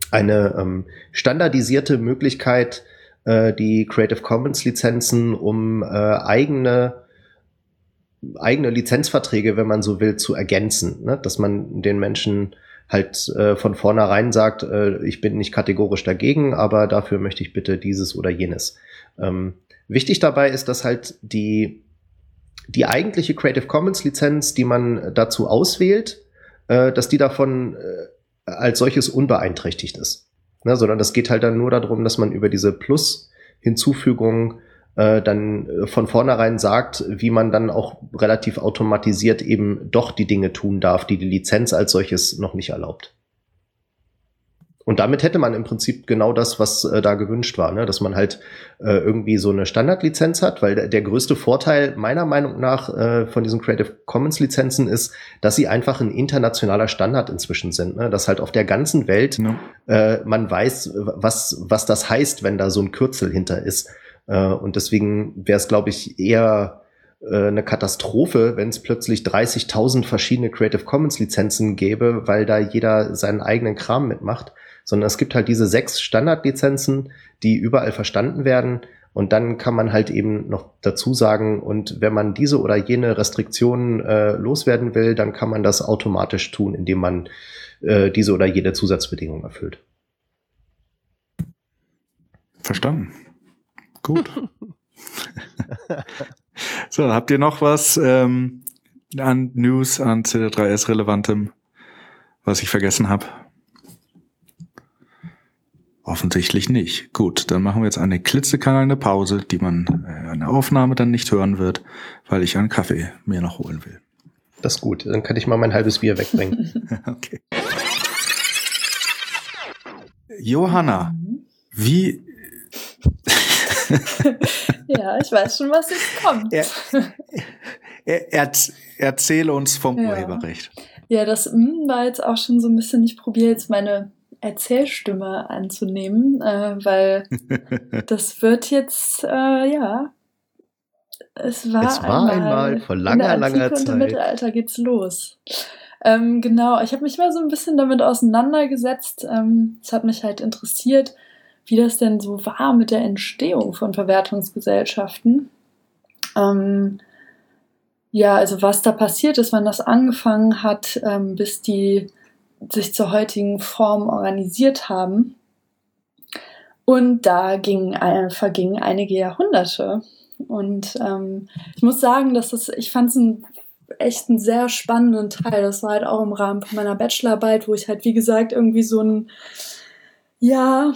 eine ähm, standardisierte Möglichkeit, äh, die Creative Commons Lizenzen um äh, eigene eigene Lizenzverträge, wenn man so will, zu ergänzen, ne? dass man den Menschen halt äh, von vornherein sagt, äh, ich bin nicht kategorisch dagegen, aber dafür möchte ich bitte dieses oder jenes. Ähm, wichtig dabei ist, dass halt die, die eigentliche Creative Commons Lizenz, die man dazu auswählt, äh, dass die davon äh, als solches unbeeinträchtigt ist. Ne, sondern das geht halt dann nur darum, dass man über diese Plus-Hinzufügung äh, dann äh, von vornherein sagt, wie man dann auch relativ automatisiert eben doch die Dinge tun darf, die die Lizenz als solches noch nicht erlaubt. Und damit hätte man im Prinzip genau das, was äh, da gewünscht war, ne? dass man halt äh, irgendwie so eine Standardlizenz hat, weil der, der größte Vorteil meiner Meinung nach äh, von diesen Creative Commons Lizenzen ist, dass sie einfach ein internationaler Standard inzwischen sind, ne? dass halt auf der ganzen Welt ja. äh, man weiß, was, was das heißt, wenn da so ein Kürzel hinter ist. Äh, und deswegen wäre es, glaube ich, eher äh, eine Katastrophe, wenn es plötzlich 30.000 verschiedene Creative Commons Lizenzen gäbe, weil da jeder seinen eigenen Kram mitmacht, sondern es gibt halt diese sechs Standardlizenzen, die überall verstanden werden. Und dann kann man halt eben noch dazu sagen, und wenn man diese oder jene Restriktionen äh, loswerden will, dann kann man das automatisch tun, indem man äh, diese oder jene Zusatzbedingung erfüllt. Verstanden. Gut. so, habt ihr noch was ähm, an News, an CD3S relevantem, was ich vergessen habe? Offensichtlich nicht. Gut, dann machen wir jetzt eine klitzekleine Pause, die man äh, der Aufnahme dann nicht hören wird, weil ich einen Kaffee mir noch holen will. Das ist gut, dann kann ich mal mein halbes Bier wegbringen. okay. Johanna, wie ja, ich weiß schon, was jetzt kommt. Er, er, er, erzähle uns vom ja. Urheberrecht. Ja, das mm, war jetzt auch schon so ein bisschen, ich probiere jetzt meine Erzählstimme anzunehmen, äh, weil das wird jetzt, äh, ja, es war, es war einmal, einmal vor langer, langer Zeit. Und im Mittelalter geht's los. Ähm, genau, ich habe mich mal so ein bisschen damit auseinandergesetzt. Ähm, es hat mich halt interessiert, wie das denn so war mit der Entstehung von Verwertungsgesellschaften. Ähm, ja, also was da passiert ist, wann das angefangen hat, ähm, bis die sich zur heutigen Form organisiert haben. Und da ging, äh, vergingen einige Jahrhunderte. Und ähm, ich muss sagen, dass das, ich fand es echt einen sehr spannenden Teil. Das war halt auch im Rahmen meiner Bachelorarbeit, wo ich halt, wie gesagt, irgendwie so ein, ja,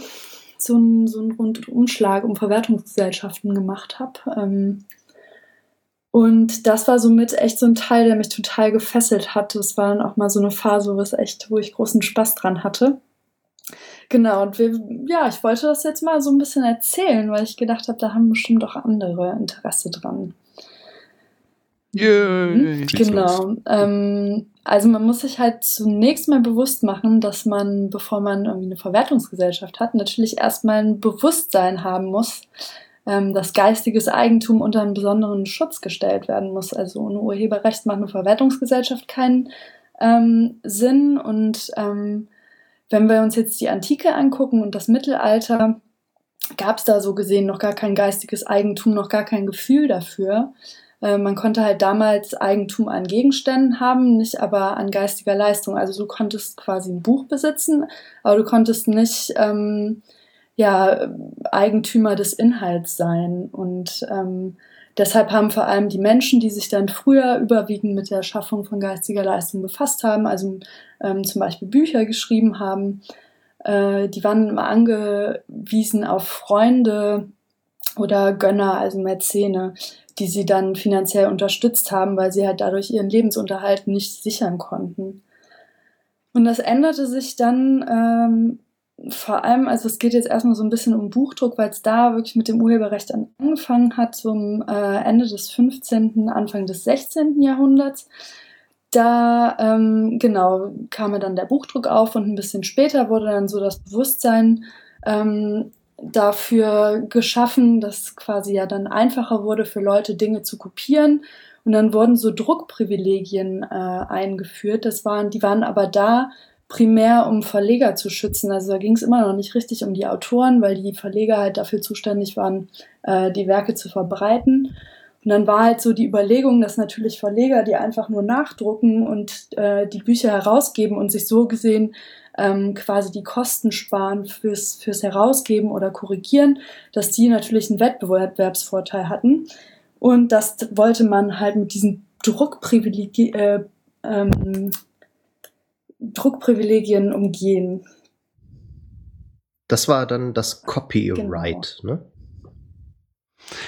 so ein, so ein Rundumschlag um Verwertungsgesellschaften gemacht habe. Ähm, und das war somit echt so ein Teil, der mich total gefesselt hat. Das war dann auch mal so eine Phase, wo echt, wo ich großen Spaß dran hatte. Genau, und wir, ja, ich wollte das jetzt mal so ein bisschen erzählen, weil ich gedacht habe, da haben bestimmt auch andere Interesse dran. Yay, mhm, genau. Ähm, also man muss sich halt zunächst mal bewusst machen, dass man, bevor man irgendwie eine Verwertungsgesellschaft hat, natürlich erstmal ein Bewusstsein haben muss, ähm, dass geistiges Eigentum unter einen besonderen Schutz gestellt werden muss. Also ohne Urheberrecht macht eine Verwertungsgesellschaft keinen ähm, Sinn. Und ähm, wenn wir uns jetzt die Antike angucken und das Mittelalter, gab es da so gesehen noch gar kein geistiges Eigentum, noch gar kein Gefühl dafür. Äh, man konnte halt damals Eigentum an Gegenständen haben, nicht aber an geistiger Leistung. Also du konntest quasi ein Buch besitzen, aber du konntest nicht ähm, ja, Eigentümer des Inhalts sein. Und ähm, deshalb haben vor allem die Menschen, die sich dann früher überwiegend mit der Schaffung von geistiger Leistung befasst haben, also ähm, zum Beispiel Bücher geschrieben haben, äh, die waren immer angewiesen auf Freunde oder Gönner, also Mäzene, die sie dann finanziell unterstützt haben, weil sie halt dadurch ihren Lebensunterhalt nicht sichern konnten. Und das änderte sich dann ähm, vor allem, also es geht jetzt erstmal so ein bisschen um Buchdruck, weil es da wirklich mit dem Urheberrecht angefangen hat, zum äh, Ende des 15., Anfang des 16. Jahrhunderts. Da, ähm, genau, kam dann der Buchdruck auf und ein bisschen später wurde dann so das Bewusstsein ähm, dafür geschaffen, dass quasi ja dann einfacher wurde für Leute Dinge zu kopieren. Und dann wurden so Druckprivilegien äh, eingeführt. Das waren, die waren aber da, primär um Verleger zu schützen. Also da ging es immer noch nicht richtig um die Autoren, weil die Verleger halt dafür zuständig waren, äh, die Werke zu verbreiten. Und dann war halt so die Überlegung, dass natürlich Verleger, die einfach nur nachdrucken und äh, die Bücher herausgeben und sich so gesehen ähm, quasi die Kosten sparen fürs, fürs Herausgeben oder Korrigieren, dass die natürlich einen Wettbewerbsvorteil hatten. Und das wollte man halt mit diesen Druckprivilegien, äh, ähm, Druckprivilegien umgehen. Das war dann das Copyright, genau. ne?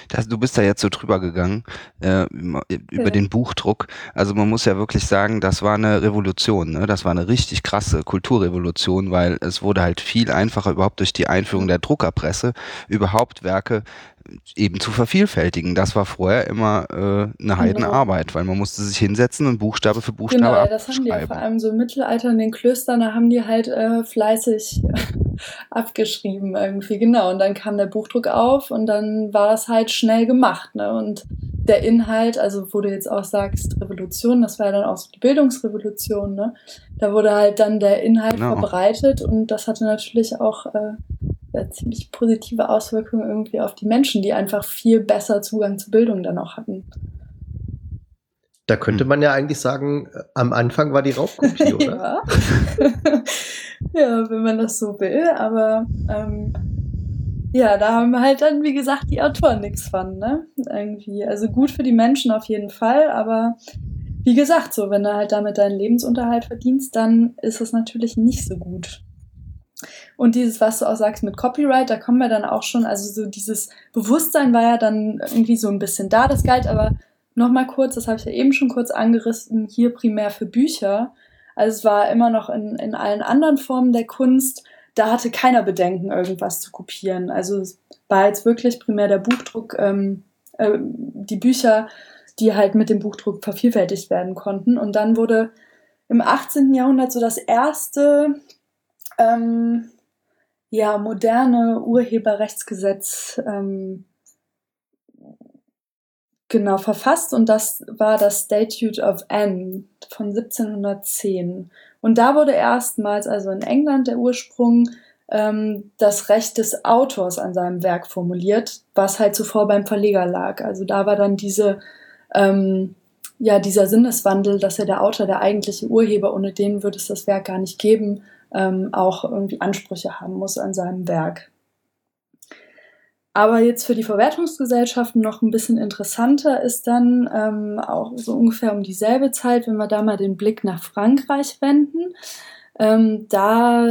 Das, du bist da jetzt so drüber gegangen äh, über ja. den Buchdruck. Also man muss ja wirklich sagen, das war eine Revolution. Ne? Das war eine richtig krasse Kulturrevolution, weil es wurde halt viel einfacher überhaupt durch die Einführung der Druckerpresse überhaupt Werke eben zu vervielfältigen. Das war vorher immer äh, eine genau. Heidenarbeit, weil man musste sich hinsetzen und Buchstabe für Buchstabe Genau, das haben die ja vor allem so im Mittelalter in den Klöstern, da haben die halt äh, fleißig abgeschrieben irgendwie, genau. Und dann kam der Buchdruck auf und dann war das halt schnell gemacht, ne? Und der Inhalt, also wo du jetzt auch sagst, Revolution, das war ja dann auch so die Bildungsrevolution, ne? Da wurde halt dann der Inhalt genau. verbreitet und das hatte natürlich auch äh, ja, ziemlich positive Auswirkungen irgendwie auf die Menschen, die einfach viel besser Zugang zu Bildung dann auch hatten. Da könnte man ja eigentlich sagen, äh, am Anfang war die Raubkopie, oder? ja. ja, wenn man das so will, aber ähm, ja, da haben halt dann, wie gesagt, die Autoren nichts von, ne? Irgendwie. Also gut für die Menschen auf jeden Fall, aber wie gesagt, so, wenn du halt damit deinen Lebensunterhalt verdienst, dann ist es natürlich nicht so gut. Und dieses, was du auch sagst mit Copyright, da kommen wir dann auch schon, also so dieses Bewusstsein war ja dann irgendwie so ein bisschen da. Das galt aber nochmal kurz, das habe ich ja eben schon kurz angerissen, hier primär für Bücher. Also es war immer noch in, in allen anderen Formen der Kunst, da hatte keiner Bedenken, irgendwas zu kopieren. Also es war jetzt wirklich primär der Buchdruck, ähm, äh, die Bücher, die halt mit dem Buchdruck vervielfältigt werden konnten. Und dann wurde im 18. Jahrhundert so das erste ähm, ja, moderne Urheberrechtsgesetz ähm, genau verfasst und das war das Statute of Anne von 1710. Und da wurde erstmals, also in England der Ursprung, ähm, das Recht des Autors an seinem Werk formuliert, was halt zuvor beim Verleger lag. Also da war dann diese, ähm, ja, dieser Sinneswandel, dass er der Autor, der eigentliche Urheber, ohne den würde es das Werk gar nicht geben, ähm, auch irgendwie Ansprüche haben muss an seinem Werk. Aber jetzt für die Verwertungsgesellschaften noch ein bisschen interessanter ist dann ähm, auch so ungefähr um dieselbe Zeit, wenn wir da mal den Blick nach Frankreich wenden. Ähm, da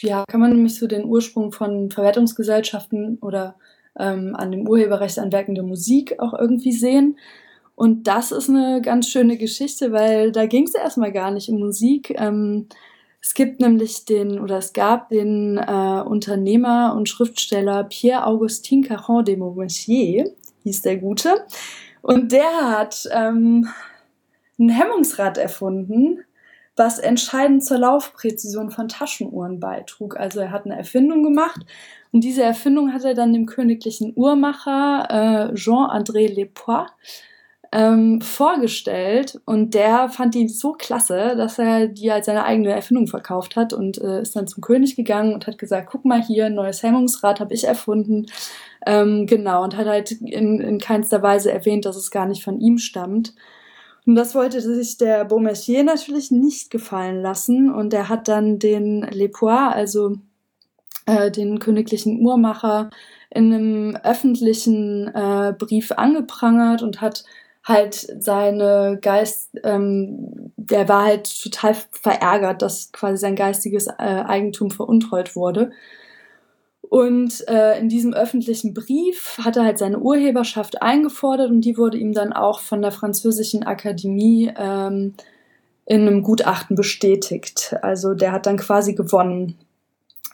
ja, kann man nämlich so den Ursprung von Verwertungsgesellschaften oder ähm, an dem Urheberrecht an Werken der Musik auch irgendwie sehen. Und das ist eine ganz schöne Geschichte, weil da ging es erstmal gar nicht um Musik. Ähm, es gibt nämlich den, oder es gab den äh, Unternehmer und Schriftsteller Pierre-Augustin Caron de Montpensier, hieß der Gute. Und der hat ähm, ein Hemmungsrad erfunden, was entscheidend zur Laufpräzision von Taschenuhren beitrug. Also er hat eine Erfindung gemacht und diese Erfindung hat er dann dem königlichen Uhrmacher äh, Jean-André Lepoix ähm, vorgestellt und der fand die so klasse, dass er die als seine eigene Erfindung verkauft hat und äh, ist dann zum König gegangen und hat gesagt, guck mal hier, ein neues Hemmungsrad habe ich erfunden. Ähm, genau, und hat halt in, in keinster Weise erwähnt, dass es gar nicht von ihm stammt. Und das wollte sich der Beaumercier natürlich nicht gefallen lassen und er hat dann den Lepoix, also äh, den königlichen Uhrmacher, in einem öffentlichen äh, Brief angeprangert und hat halt seine Geist, ähm, der war halt total verärgert, dass quasi sein geistiges äh, Eigentum veruntreut wurde. Und äh, in diesem öffentlichen Brief hat er halt seine Urheberschaft eingefordert und die wurde ihm dann auch von der französischen Akademie ähm, in einem Gutachten bestätigt. Also der hat dann quasi gewonnen.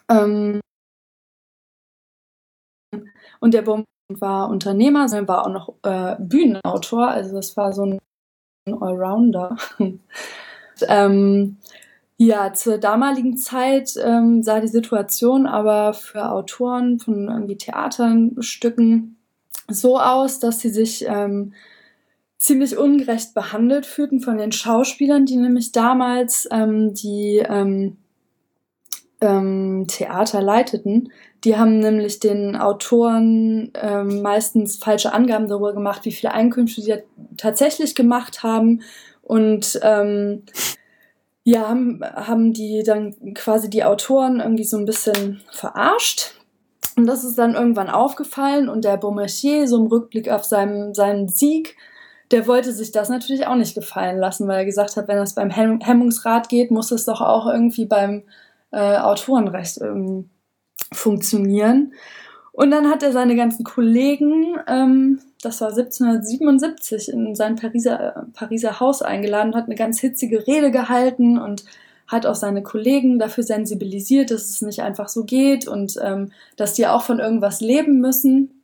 Ähm, und der Baum war Unternehmer, sondern war auch noch äh, Bühnenautor. Also das war so ein Allrounder. ähm, ja, zur damaligen Zeit ähm, sah die Situation aber für Autoren von irgendwie Theaterstücken so aus, dass sie sich ähm, ziemlich ungerecht behandelt fühlten von den Schauspielern, die nämlich damals ähm, die ähm, Theater leiteten. Die haben nämlich den Autoren ähm, meistens falsche Angaben darüber gemacht, wie viele Einkünfte sie tatsächlich gemacht haben. Und ähm, ja, haben, haben die dann quasi die Autoren irgendwie so ein bisschen verarscht. Und das ist dann irgendwann aufgefallen und der Beaumercier, so im Rückblick auf seinen, seinen Sieg, der wollte sich das natürlich auch nicht gefallen lassen, weil er gesagt hat, wenn das beim Hemmungsrat geht, muss es doch auch irgendwie beim äh, Autorenrecht ähm, funktionieren. Und dann hat er seine ganzen Kollegen, ähm, das war 1777, in sein Pariser, äh, Pariser Haus eingeladen, hat eine ganz hitzige Rede gehalten und hat auch seine Kollegen dafür sensibilisiert, dass es nicht einfach so geht und ähm, dass die auch von irgendwas leben müssen.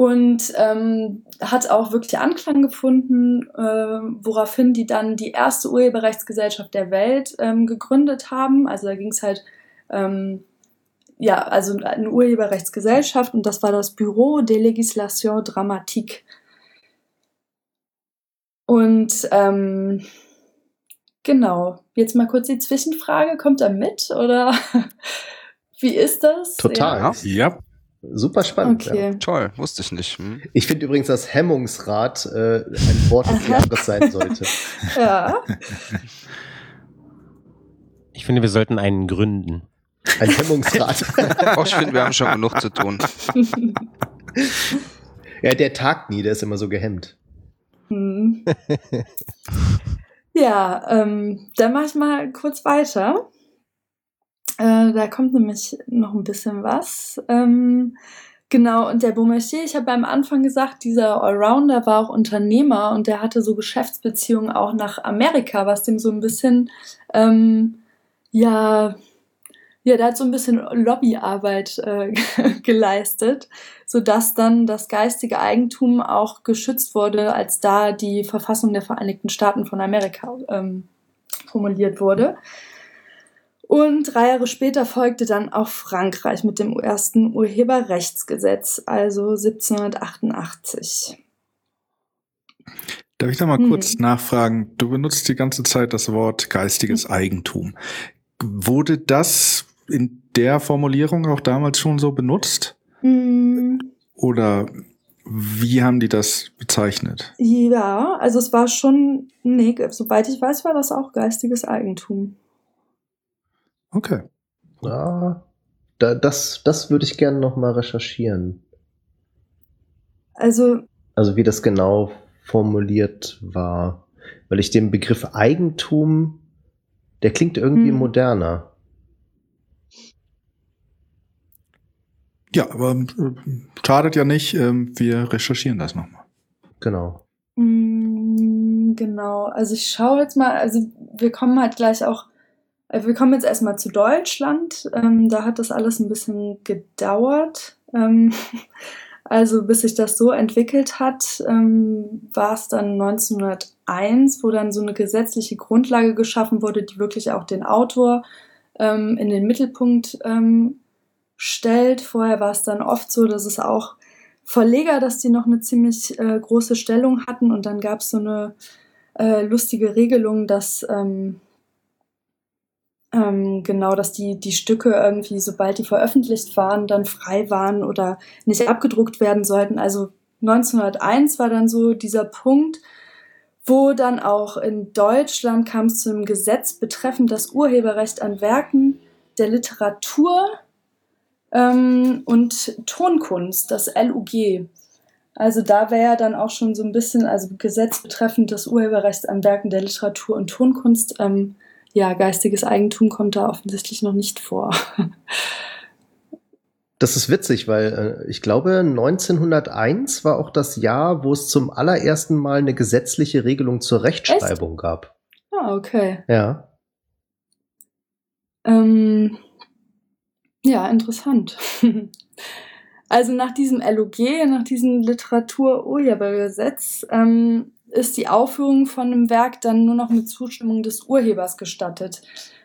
Und ähm, hat auch wirklich Anklang gefunden, äh, woraufhin die dann die erste Urheberrechtsgesellschaft der Welt ähm, gegründet haben. Also da ging es halt ähm, ja, also eine Urheberrechtsgesellschaft und das war das Bureau de Legislation Dramatique. Und ähm, genau, jetzt mal kurz die Zwischenfrage, kommt er mit oder wie ist das? Total. Ja. ja. Super spannend. Okay. Ja. Toll, wusste ich nicht. Hm. Ich finde übrigens, dass Hemmungsrad äh, ein Wort des Jahres sein sollte. ja. Ich finde, wir sollten einen gründen. Ein Hemmungsrad. oh, ich finde, wir haben schon genug zu tun. ja, der tagt nie, der ist immer so gehemmt. Hm. ja, ähm, dann mache ich mal kurz weiter. Äh, da kommt nämlich noch ein bisschen was. Ähm, genau, und der Beaumarchais, ich habe am Anfang gesagt, dieser Allrounder war auch Unternehmer und der hatte so Geschäftsbeziehungen auch nach Amerika, was dem so ein bisschen, ähm, ja, ja, der hat so ein bisschen Lobbyarbeit äh, geleistet, sodass dann das geistige Eigentum auch geschützt wurde, als da die Verfassung der Vereinigten Staaten von Amerika ähm, formuliert wurde. Und drei Jahre später folgte dann auch Frankreich mit dem ersten Urheberrechtsgesetz, also 1788. Darf ich da mal hm. kurz nachfragen? Du benutzt die ganze Zeit das Wort geistiges hm. Eigentum. Wurde das in der Formulierung auch damals schon so benutzt? Mhm. Oder Wie haben die das bezeichnet? Ja, also es war schon, nee, soweit ich weiß, war das auch geistiges Eigentum. Okay. Ja, da, das, das würde ich gerne noch mal recherchieren. Also. Also wie das genau formuliert war. Weil ich den Begriff Eigentum, der klingt irgendwie hm. moderner. Ja, aber äh, schadet ja nicht. Ähm, wir recherchieren das nochmal. Genau. Mm, genau. Also ich schaue jetzt mal, also wir kommen halt gleich auch, wir kommen jetzt erstmal zu Deutschland. Ähm, da hat das alles ein bisschen gedauert. Ähm, also bis sich das so entwickelt hat, ähm, war es dann 1901, wo dann so eine gesetzliche Grundlage geschaffen wurde, die wirklich auch den Autor ähm, in den Mittelpunkt ähm, stellt. Vorher war es dann oft so, dass es auch Verleger, dass die noch eine ziemlich äh, große Stellung hatten und dann gab es so eine äh, lustige Regelung, dass ähm, ähm, genau, dass die, die Stücke irgendwie, sobald die veröffentlicht waren, dann frei waren oder nicht abgedruckt werden sollten. Also 1901 war dann so dieser Punkt, wo dann auch in Deutschland kam es zu einem Gesetz betreffend das Urheberrecht an Werken der Literatur ähm, und Tonkunst, das LUG. Also da wäre dann auch schon so ein bisschen, also Gesetz betreffend das Urheberrecht an Werken der Literatur und Tonkunst. Ähm, ja, geistiges Eigentum kommt da offensichtlich noch nicht vor. Das ist witzig, weil äh, ich glaube, 1901 war auch das Jahr, wo es zum allerersten Mal eine gesetzliche Regelung zur Rechtschreibung Echt? gab. Ah, okay. Ja. Ähm, ja, interessant. also nach diesem LOG, nach diesem Literatur-Urhebergesetz, ähm, ist die Aufführung von einem Werk dann nur noch mit Zustimmung des Urhebers gestattet.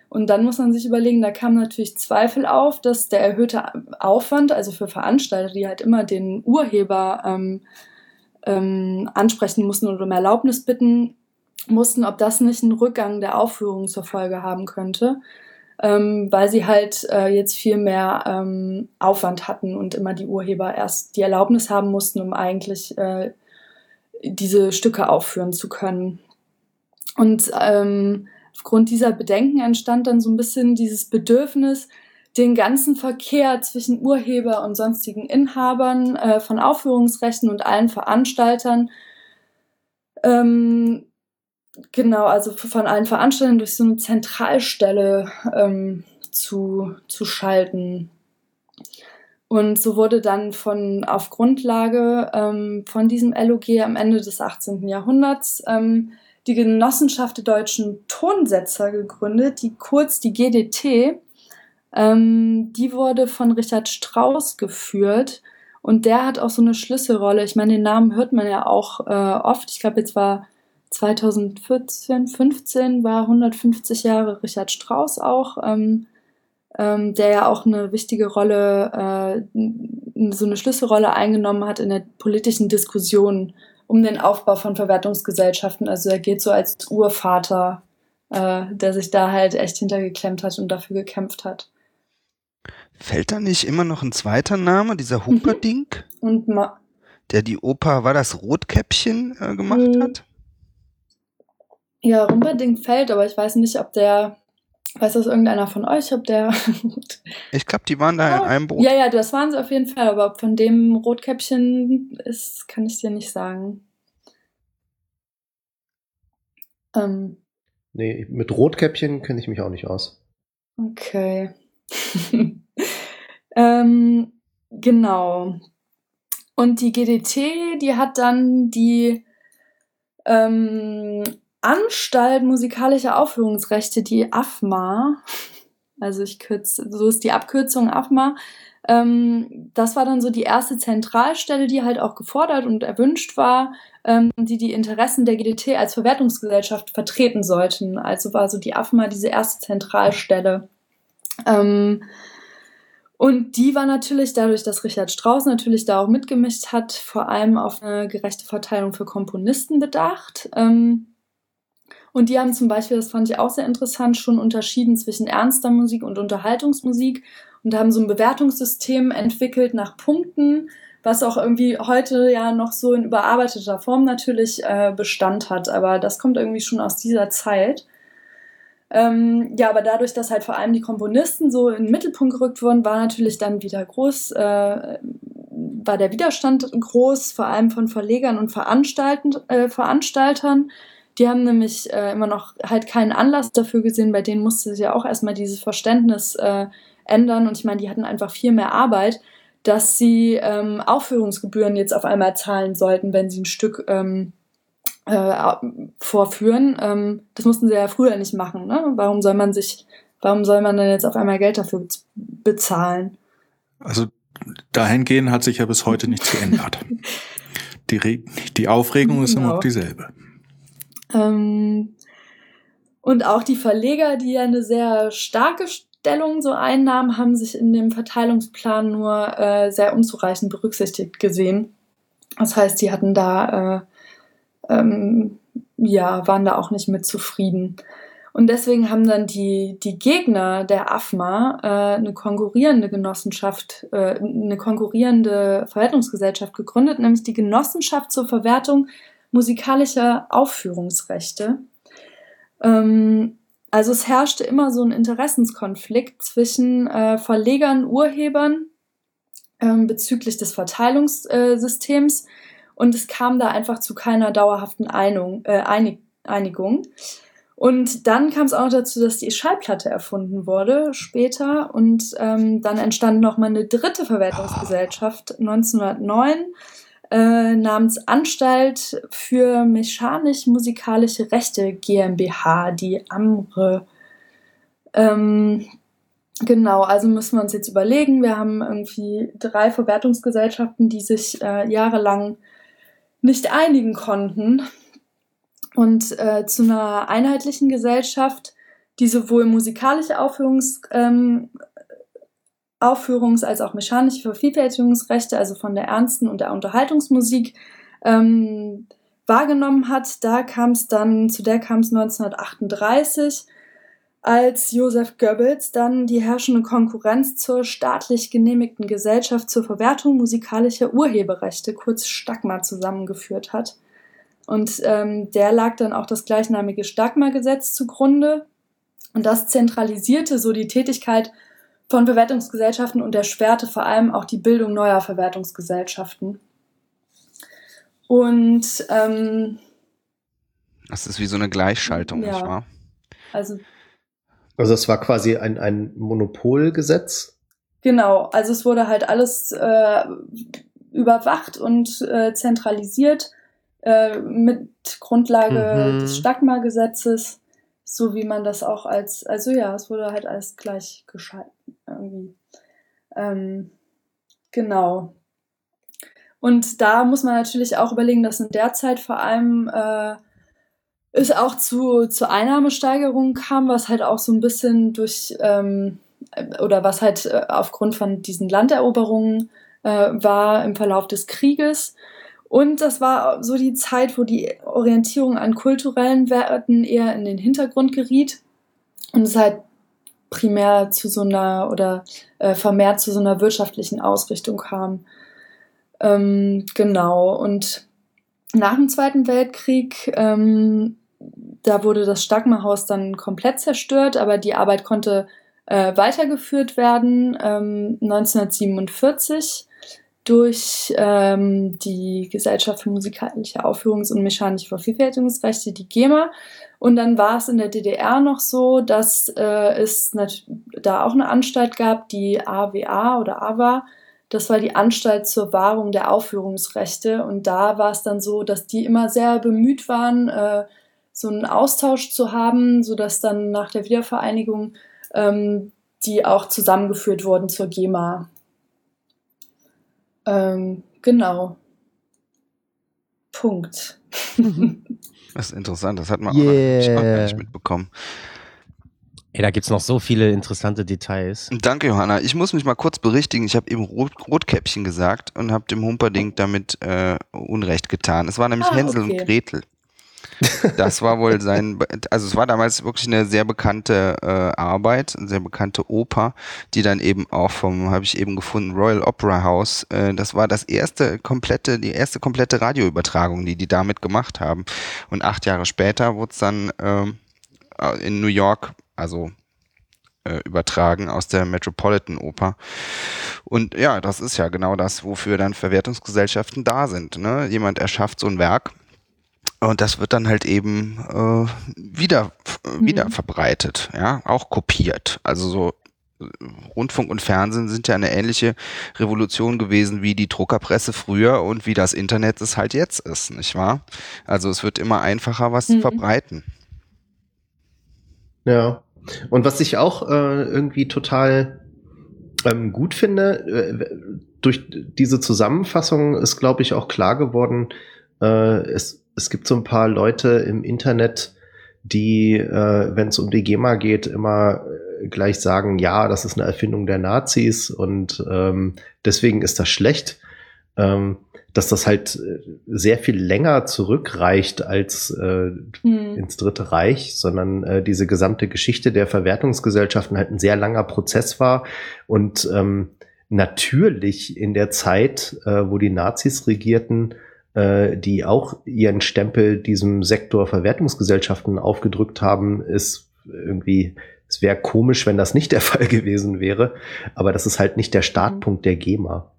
Und dann muss man sich überlegen, da kam natürlich Zweifel auf, dass der erhöhte Aufwand, also für Veranstalter, die halt immer den Urheber ähm, ähm, ansprechen mussten oder um Erlaubnis bitten mussten, ob das nicht einen Rückgang der Aufführung zur Folge haben könnte, ähm, weil sie halt äh, jetzt viel mehr ähm, Aufwand hatten und immer die Urheber erst die Erlaubnis haben mussten, um eigentlich äh, diese Stücke aufführen zu können. Und ähm, aufgrund dieser Bedenken entstand dann so ein bisschen dieses Bedürfnis, den ganzen Verkehr zwischen Urheber und sonstigen Inhabern äh, von Aufführungsrechten und allen Veranstaltern, ähm, genau, also von allen Veranstaltern durch so eine Zentralstelle ähm, zu, zu schalten. Und so wurde dann von auf Grundlage ähm, von diesem LOG am Ende des 18. Jahrhunderts ähm, die Genossenschaft der deutschen Tonsetzer gegründet, die kurz die GDT. Ähm, die wurde von Richard Strauss geführt und der hat auch so eine Schlüsselrolle. Ich meine, den Namen hört man ja auch äh, oft. Ich glaube, jetzt war 2014, 15 war 150 Jahre Richard Strauss auch. Ähm, ähm, der ja auch eine wichtige Rolle, äh, so eine Schlüsselrolle eingenommen hat in der politischen Diskussion um den Aufbau von Verwertungsgesellschaften. Also er geht so als Urvater, äh, der sich da halt echt hintergeklemmt hat und dafür gekämpft hat. Fällt da nicht immer noch ein zweiter Name, dieser mhm. Humperdinck? Und Ma der die Oper, war das Rotkäppchen äh, gemacht mhm. hat? Ja, Humperdinck fällt, aber ich weiß nicht, ob der Weiß das irgendeiner von euch, ob der. ich glaube, die waren da ja. in einem Boot. Ja, ja, das waren sie auf jeden Fall, aber ob von dem Rotkäppchen ist, kann ich dir nicht sagen. Ähm. Nee, mit Rotkäppchen kenne ich mich auch nicht aus. Okay. ähm, genau. Und die GDT, die hat dann die ähm, Anstalt musikalischer Aufführungsrechte, die AFMA, also ich kürze, so ist die Abkürzung AFMA, ähm, das war dann so die erste Zentralstelle, die halt auch gefordert und erwünscht war, ähm, die die Interessen der GDT als Verwertungsgesellschaft vertreten sollten. Also war so die AFMA diese erste Zentralstelle. Ähm, und die war natürlich dadurch, dass Richard Strauss natürlich da auch mitgemischt hat, vor allem auf eine gerechte Verteilung für Komponisten bedacht. Ähm, und die haben zum Beispiel, das fand ich auch sehr interessant, schon unterschieden zwischen ernster Musik und Unterhaltungsmusik und haben so ein Bewertungssystem entwickelt nach Punkten, was auch irgendwie heute ja noch so in überarbeiteter Form natürlich äh, Bestand hat. Aber das kommt irgendwie schon aus dieser Zeit. Ähm, ja, aber dadurch, dass halt vor allem die Komponisten so in den Mittelpunkt gerückt wurden, war natürlich dann wieder groß, äh, war der Widerstand groß, vor allem von Verlegern und Veranstalten, äh, Veranstaltern. Die haben nämlich äh, immer noch halt keinen Anlass dafür gesehen, bei denen musste sich ja auch erstmal dieses Verständnis äh, ändern. Und ich meine, die hatten einfach viel mehr Arbeit, dass sie ähm, Aufführungsgebühren jetzt auf einmal zahlen sollten, wenn sie ein Stück ähm, äh, vorführen. Ähm, das mussten sie ja früher nicht machen. Ne? Warum soll man sich, warum soll man denn jetzt auf einmal Geld dafür bezahlen? Also dahingehend hat sich ja bis heute nichts geändert. Die, Re die Aufregung ist genau. immer noch dieselbe. Ähm, und auch die Verleger, die ja eine sehr starke Stellung so einnahmen, haben sich in dem Verteilungsplan nur äh, sehr unzureichend berücksichtigt gesehen. Das heißt, die hatten da äh, ähm, ja, waren da auch nicht mit zufrieden. Und deswegen haben dann die, die Gegner der AFMA äh, eine konkurrierende Genossenschaft, äh, eine konkurrierende Verwertungsgesellschaft gegründet, nämlich die Genossenschaft zur Verwertung musikalischer Aufführungsrechte. Ähm, also es herrschte immer so ein Interessenskonflikt zwischen äh, Verlegern, Urhebern ähm, bezüglich des Verteilungssystems und es kam da einfach zu keiner dauerhaften Einung, äh, Einig Einigung. Und dann kam es auch noch dazu, dass die Schallplatte erfunden wurde später und ähm, dann entstand noch mal eine dritte Verwertungsgesellschaft 1909 äh, namens Anstalt für mechanisch-musikalische Rechte GmbH, die AMRE. Ähm, Genau, also müssen wir uns jetzt überlegen. Wir haben irgendwie drei Verwertungsgesellschaften, die sich äh, jahrelang nicht einigen konnten und äh, zu einer einheitlichen Gesellschaft, die sowohl musikalische Aufführungs, ähm, Aufführungs- als auch mechanische Vervielfältigungsrechte, also von der ernsten und der Unterhaltungsmusik, ähm, wahrgenommen hat. Da kam es dann, zu der kam es 1938 als Joseph Goebbels dann die herrschende Konkurrenz zur staatlich genehmigten Gesellschaft zur Verwertung musikalischer Urheberrechte, kurz Stagma, zusammengeführt hat. Und ähm, der lag dann auch das gleichnamige Stagma-Gesetz zugrunde. Und das zentralisierte so die Tätigkeit von Verwertungsgesellschaften und erschwerte vor allem auch die Bildung neuer Verwertungsgesellschaften. Und ähm, das ist wie so eine Gleichschaltung, ja, nicht wahr? Also also es war quasi ein, ein Monopolgesetz? Genau, also es wurde halt alles äh, überwacht und äh, zentralisiert äh, mit Grundlage mhm. des Stagma-Gesetzes, so wie man das auch als, also ja, es wurde halt alles gleich geschalten irgendwie. Ähm, genau. Und da muss man natürlich auch überlegen, dass in der Zeit vor allem äh, es auch zu, zu Einnahmesteigerungen kam, was halt auch so ein bisschen durch ähm, oder was halt äh, aufgrund von diesen Landeroberungen äh, war im Verlauf des Krieges. Und das war so die Zeit, wo die Orientierung an kulturellen Werten eher in den Hintergrund geriet und es halt primär zu so einer oder äh, vermehrt zu so einer wirtschaftlichen Ausrichtung kam. Ähm, genau. Und nach dem Zweiten Weltkrieg ähm, da wurde das Stagmerhaus dann komplett zerstört, aber die Arbeit konnte äh, weitergeführt werden ähm, 1947 durch ähm, die Gesellschaft für musikalische Aufführungs- und mechanische Vervielfältigungsrechte, die GEMA. Und dann war es in der DDR noch so, dass äh, es da auch eine Anstalt gab, die AWA oder AWA. Das war die Anstalt zur Wahrung der Aufführungsrechte. Und da war es dann so, dass die immer sehr bemüht waren, äh, so einen Austausch zu haben, sodass dann nach der Wiedervereinigung ähm, die auch zusammengeführt wurden zur GEMA. Ähm, genau. Punkt. Das ist interessant, das hat man yeah. auch noch nicht mitbekommen. Ey, da gibt's noch so viele interessante Details. Danke, Johanna. Ich muss mich mal kurz berichtigen. Ich habe eben Rot Rotkäppchen gesagt und habe dem Humperding damit äh, Unrecht getan. Es war nämlich ah, Hänsel okay. und Gretel. Das war wohl sein, also es war damals wirklich eine sehr bekannte äh, Arbeit, eine sehr bekannte Oper, die dann eben auch vom, habe ich eben gefunden, Royal Opera House, äh, das war das erste komplette, die erste komplette Radioübertragung, die die damit gemacht haben. Und acht Jahre später wurde es dann ähm, äh, in New York, also äh, übertragen aus der Metropolitan Oper. Und ja, das ist ja genau das, wofür dann Verwertungsgesellschaften da sind. Ne? Jemand erschafft so ein Werk und das wird dann halt eben äh, wieder, mhm. wieder verbreitet, ja, auch kopiert. Also so äh, Rundfunk und Fernsehen sind ja eine ähnliche Revolution gewesen wie die Druckerpresse früher und wie das Internet es halt jetzt ist, nicht wahr? Also es wird immer einfacher, was mhm. zu verbreiten. Ja. Und was ich auch äh, irgendwie total ähm, gut finde, äh, durch diese Zusammenfassung ist, glaube ich, auch klar geworden, äh, es es gibt so ein paar Leute im Internet, die, äh, wenn es um die GEMA geht, immer äh, gleich sagen, ja, das ist eine Erfindung der Nazis und ähm, deswegen ist das schlecht. Ähm, dass das halt äh, sehr viel länger zurückreicht als äh, hm. ins Dritte Reich, sondern äh, diese gesamte Geschichte der Verwertungsgesellschaften halt ein sehr langer Prozess war und ähm, natürlich in der Zeit, äh, wo die Nazis regierten, äh, die auch ihren Stempel diesem Sektor Verwertungsgesellschaften aufgedrückt haben, ist irgendwie, es wäre komisch, wenn das nicht der Fall gewesen wäre, aber das ist halt nicht der Startpunkt der GEMA.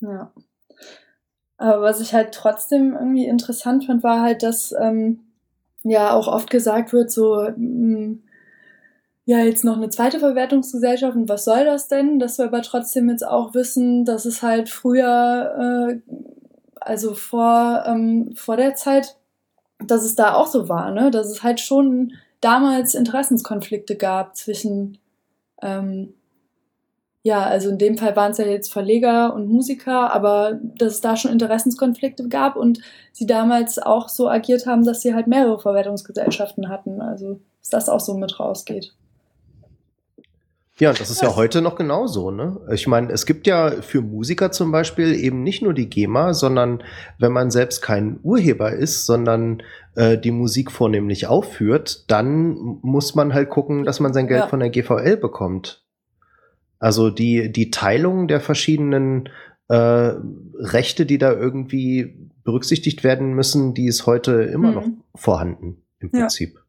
Ja. Aber was ich halt trotzdem irgendwie interessant fand, war halt, dass ähm, ja auch oft gesagt wird, so, mh, mm, ja, jetzt noch eine zweite Verwertungsgesellschaft und was soll das denn? Dass wir aber trotzdem jetzt auch wissen, dass es halt früher äh, also vor, ähm, vor der Zeit, dass es da auch so war, ne? dass es halt schon damals Interessenskonflikte gab zwischen, ähm, ja, also in dem Fall waren es ja jetzt Verleger und Musiker, aber dass es da schon Interessenskonflikte gab und sie damals auch so agiert haben, dass sie halt mehrere Verwertungsgesellschaften hatten. Also dass das auch so mit rausgeht. Ja, das ist ja heute noch genauso, ne? Ich meine, es gibt ja für Musiker zum Beispiel eben nicht nur die GEMA, sondern wenn man selbst kein Urheber ist, sondern äh, die Musik vornehmlich aufführt, dann muss man halt gucken, dass man sein Geld ja. von der GVL bekommt. Also die, die Teilung der verschiedenen äh, Rechte, die da irgendwie berücksichtigt werden müssen, die ist heute immer mhm. noch vorhanden, im Prinzip. Ja.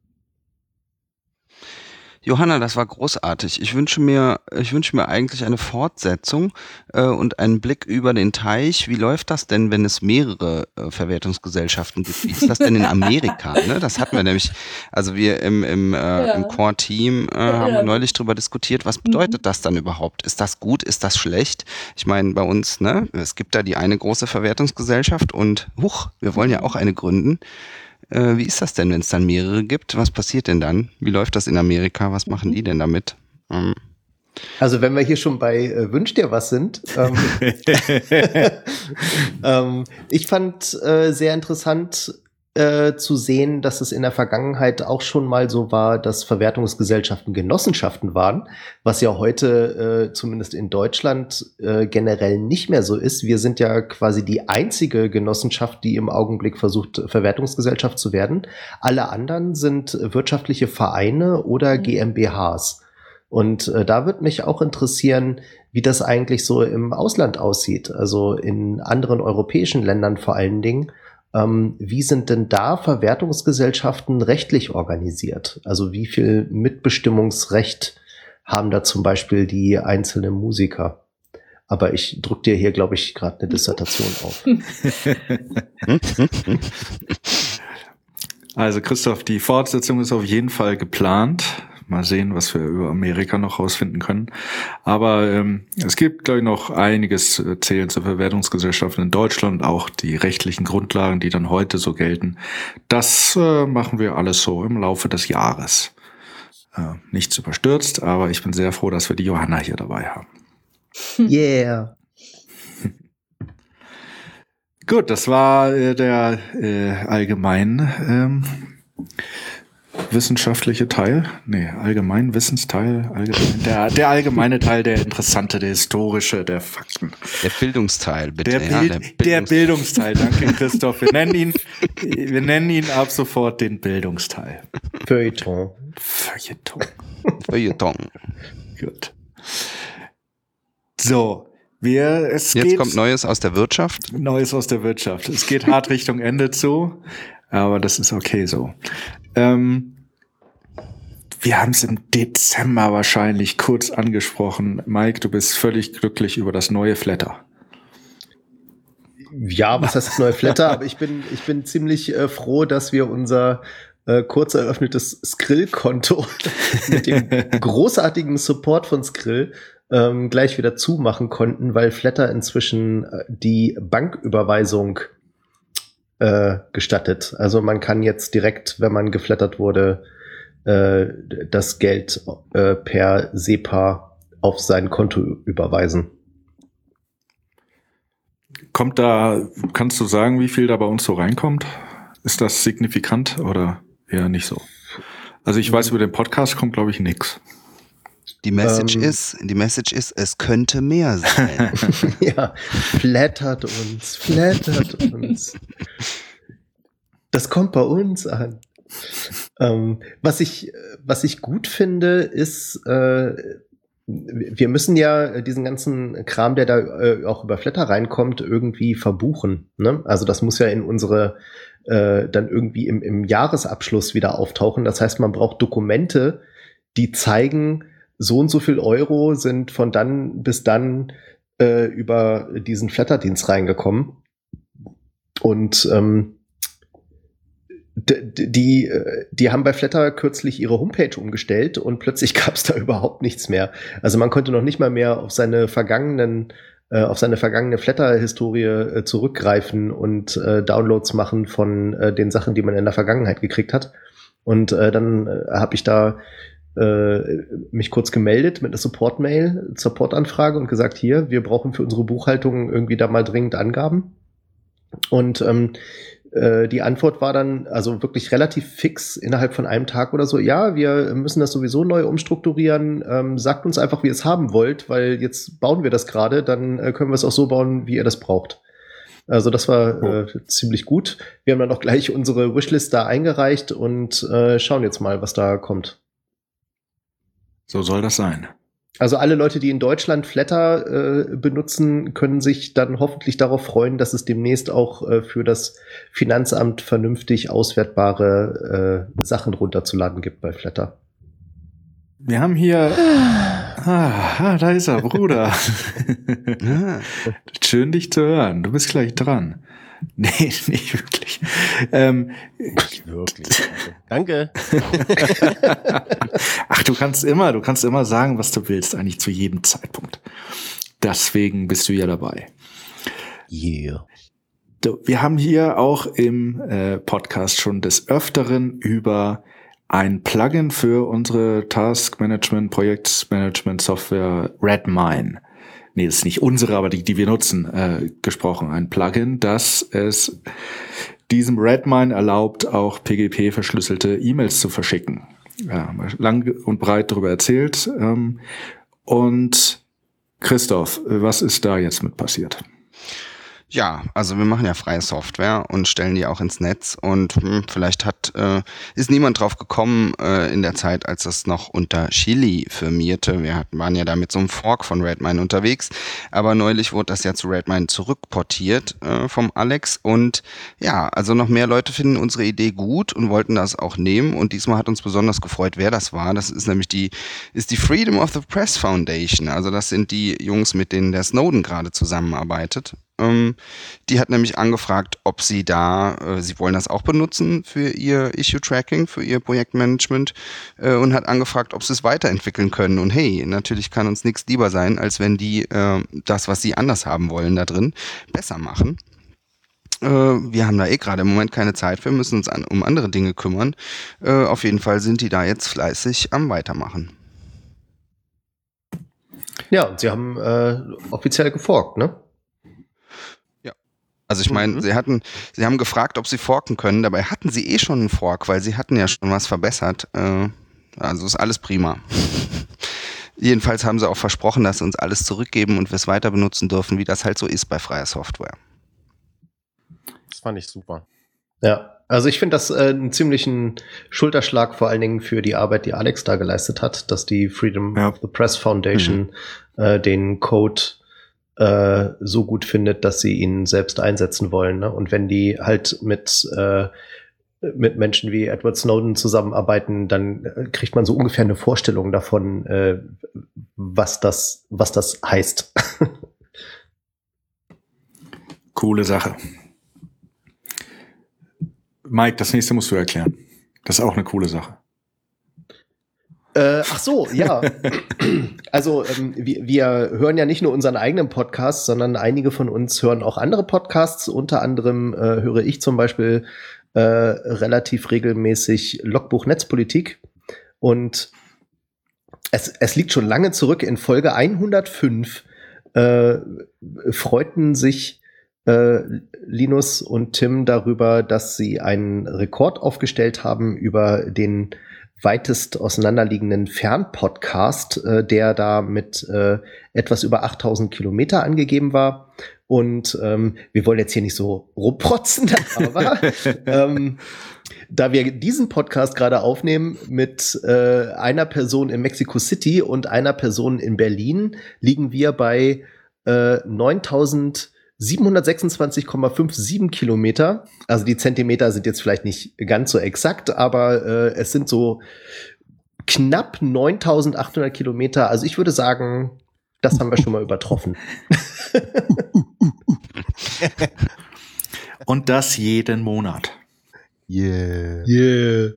Johanna, das war großartig. Ich wünsche mir, ich wünsche mir eigentlich eine Fortsetzung äh, und einen Blick über den Teich. Wie läuft das denn, wenn es mehrere äh, Verwertungsgesellschaften gibt? Wie ist das denn in Amerika? Ne? Das hatten wir nämlich, also wir im, im, äh, ja. im Core-Team äh, haben ja. neulich darüber diskutiert, was bedeutet mhm. das dann überhaupt? Ist das gut? Ist das schlecht? Ich meine, bei uns, ne, es gibt da die eine große Verwertungsgesellschaft und huch, wir wollen ja auch eine gründen. Äh, wie ist das denn, wenn es dann mehrere gibt? Was passiert denn dann? Wie läuft das in Amerika? Was machen die denn damit? Ähm. Also wenn wir hier schon bei äh, Wünsch dir was sind, ähm, ähm, ich fand äh, sehr interessant, äh, zu sehen, dass es in der Vergangenheit auch schon mal so war, dass Verwertungsgesellschaften Genossenschaften waren, was ja heute äh, zumindest in Deutschland äh, generell nicht mehr so ist. Wir sind ja quasi die einzige Genossenschaft, die im Augenblick versucht, Verwertungsgesellschaft zu werden. Alle anderen sind wirtschaftliche Vereine oder mhm. GmbHs. Und äh, da wird mich auch interessieren, wie das eigentlich so im Ausland aussieht, also in anderen europäischen Ländern vor allen Dingen. Ähm, wie sind denn da Verwertungsgesellschaften rechtlich organisiert? Also wie viel Mitbestimmungsrecht haben da zum Beispiel die einzelnen Musiker? Aber ich druck dir hier, glaube ich, gerade eine Dissertation auf. Also Christoph, die Fortsetzung ist auf jeden Fall geplant. Mal sehen, was wir über Amerika noch rausfinden können. Aber ähm, es gibt, glaube ich, noch einiges zu erzählen zur Verwertungsgesellschaft in Deutschland, auch die rechtlichen Grundlagen, die dann heute so gelten. Das äh, machen wir alles so im Laufe des Jahres. Äh, nichts überstürzt, aber ich bin sehr froh, dass wir die Johanna hier dabei haben. Yeah. Gut, das war äh, der äh, allgemein ähm, wissenschaftliche Teil, nee, allgemein Wissensteil, allgemein, der, der allgemeine Teil, der interessante, der historische, der Fakten. Der Bildungsteil, bitte. Der, ja, Bild, der, Bildungs der Bildungsteil, danke Christoph. Wir nennen ihn, wir nennen ihn ab sofort den Bildungsteil. Feuilleton. Feuilleton. Feuilleton. Gut. So, wir, es Jetzt geht, kommt Neues aus der Wirtschaft. Neues aus der Wirtschaft. Es geht hart Richtung Ende zu, aber das ist okay so. Ähm, wir haben es im Dezember wahrscheinlich kurz angesprochen. Mike, du bist völlig glücklich über das neue Flatter. Ja, was heißt das neue Flatter? Aber ich bin, ich bin ziemlich äh, froh, dass wir unser äh, kurz eröffnetes Skrill-Konto mit dem großartigen Support von Skrill ähm, gleich wieder zumachen konnten, weil Flatter inzwischen äh, die Banküberweisung äh, gestattet. Also man kann jetzt direkt, wenn man geflattert wurde, äh, das Geld äh, per SEPA auf sein Konto überweisen. Kommt da, kannst du sagen, wie viel da bei uns so reinkommt? Ist das signifikant oder eher nicht so? Also ich weiß, über den Podcast kommt, glaube ich, nix. Die Message ähm, ist, die Message ist, es könnte mehr sein. ja, flattert uns, flattert uns. Das kommt bei uns an. Ähm, was ich, was ich gut finde, ist, äh, wir müssen ja diesen ganzen Kram, der da äh, auch über Flatter reinkommt, irgendwie verbuchen. Ne? Also das muss ja in unsere äh, dann irgendwie im, im Jahresabschluss wieder auftauchen. Das heißt, man braucht Dokumente, die zeigen, so und so viel Euro sind von dann bis dann äh, über diesen Flatterdienst reingekommen. Und ähm, die, die haben bei Flatter kürzlich ihre Homepage umgestellt und plötzlich gab es da überhaupt nichts mehr. Also man konnte noch nicht mal mehr auf seine vergangenen äh, auf seine vergangene Flatter-Historie äh, zurückgreifen und äh, Downloads machen von äh, den Sachen, die man in der Vergangenheit gekriegt hat. Und dann habe ich da äh, mich kurz gemeldet mit einer Support-Mail, Support-Anfrage und gesagt, hier, wir brauchen für unsere Buchhaltung irgendwie da mal dringend Angaben. Und ähm, äh, die Antwort war dann also wirklich relativ fix innerhalb von einem Tag oder so, ja, wir müssen das sowieso neu umstrukturieren, ähm, sagt uns einfach, wie ihr es haben wollt, weil jetzt bauen wir das gerade, dann äh, können wir es auch so bauen, wie ihr das braucht. Also das war äh, ziemlich gut. Wir haben dann auch gleich unsere Wishlist da eingereicht und äh, schauen jetzt mal, was da kommt. So soll das sein. Also alle Leute, die in Deutschland Flatter äh, benutzen, können sich dann hoffentlich darauf freuen, dass es demnächst auch äh, für das Finanzamt vernünftig auswertbare äh, Sachen runterzuladen gibt bei Flatter. Wir haben hier. Ah, ah da ist er, Bruder. Schön dich zu hören. Du bist gleich dran. Nee, nicht wirklich. Ähm, nicht wirklich. Danke. Ach, du kannst immer, du kannst immer sagen, was du willst, eigentlich zu jedem Zeitpunkt. Deswegen bist du ja dabei. Yeah. Wir haben hier auch im äh, Podcast schon des Öfteren über ein Plugin für unsere Task Management, Projektmanagement Software Redmine nee, das ist nicht unsere, aber die, die wir nutzen, äh, gesprochen. Ein Plugin, das es diesem Redmine erlaubt, auch PGP verschlüsselte E-Mails zu verschicken. Ja, lang und breit darüber erzählt. Ähm, und Christoph, was ist da jetzt mit passiert? Ja, also wir machen ja freie Software und stellen die auch ins Netz und hm, vielleicht hat äh, ist niemand drauf gekommen äh, in der Zeit, als das noch unter Chili firmierte. Wir hatten, waren ja da mit so einem Fork von Redmine unterwegs, aber neulich wurde das ja zu Redmine zurückportiert äh, vom Alex und ja, also noch mehr Leute finden unsere Idee gut und wollten das auch nehmen und diesmal hat uns besonders gefreut, wer das war. Das ist nämlich die ist die Freedom of the Press Foundation. Also das sind die Jungs, mit denen der Snowden gerade zusammenarbeitet ähm, die hat nämlich angefragt, ob sie da, äh, sie wollen das auch benutzen für ihr Issue-Tracking, für ihr Projektmanagement äh, und hat angefragt, ob sie es weiterentwickeln können. Und hey, natürlich kann uns nichts lieber sein, als wenn die äh, das, was sie anders haben wollen da drin, besser machen äh, wir haben da eh gerade im Moment keine Zeit für, müssen uns an, um andere Dinge kümmern. Äh, auf jeden Fall sind die da jetzt fleißig am Weitermachen. Ja, und sie haben äh, offiziell geforkt, ne? Also ich meine, mhm. sie hatten, sie haben gefragt, ob sie forken können. Dabei hatten sie eh schon einen Fork, weil sie hatten ja schon was verbessert. Äh, also ist alles prima. Jedenfalls haben sie auch versprochen, dass sie uns alles zurückgeben und wir es weiter benutzen dürfen, wie das halt so ist bei freier Software. Das fand ich super. Ja, also ich finde das äh, einen ziemlichen Schulterschlag vor allen Dingen für die Arbeit, die Alex da geleistet hat, dass die Freedom ja. of the Press Foundation mhm. äh, den Code äh, so gut findet, dass sie ihn selbst einsetzen wollen. Ne? Und wenn die halt mit äh, mit Menschen wie Edward Snowden zusammenarbeiten, dann kriegt man so ungefähr eine Vorstellung davon, äh, was das was das heißt. Coole Sache. Mike, das nächste musst du erklären. Das ist auch eine coole Sache. Äh, ach so, ja. also ähm, wir, wir hören ja nicht nur unseren eigenen Podcast, sondern einige von uns hören auch andere Podcasts. Unter anderem äh, höre ich zum Beispiel äh, relativ regelmäßig Logbuch Netzpolitik. Und es, es liegt schon lange zurück. In Folge 105 äh, freuten sich äh, Linus und Tim darüber, dass sie einen Rekord aufgestellt haben über den weitest auseinanderliegenden Fernpodcast, äh, der da mit äh, etwas über 8000 Kilometer angegeben war. Und ähm, wir wollen jetzt hier nicht so rumprotzen, aber ähm, da wir diesen Podcast gerade aufnehmen mit äh, einer Person in Mexico City und einer Person in Berlin, liegen wir bei äh, 9000 726,57 Kilometer. Also die Zentimeter sind jetzt vielleicht nicht ganz so exakt, aber äh, es sind so knapp 9800 Kilometer. Also ich würde sagen, das haben wir schon mal übertroffen. Und das jeden Monat. Yeah. Yeah.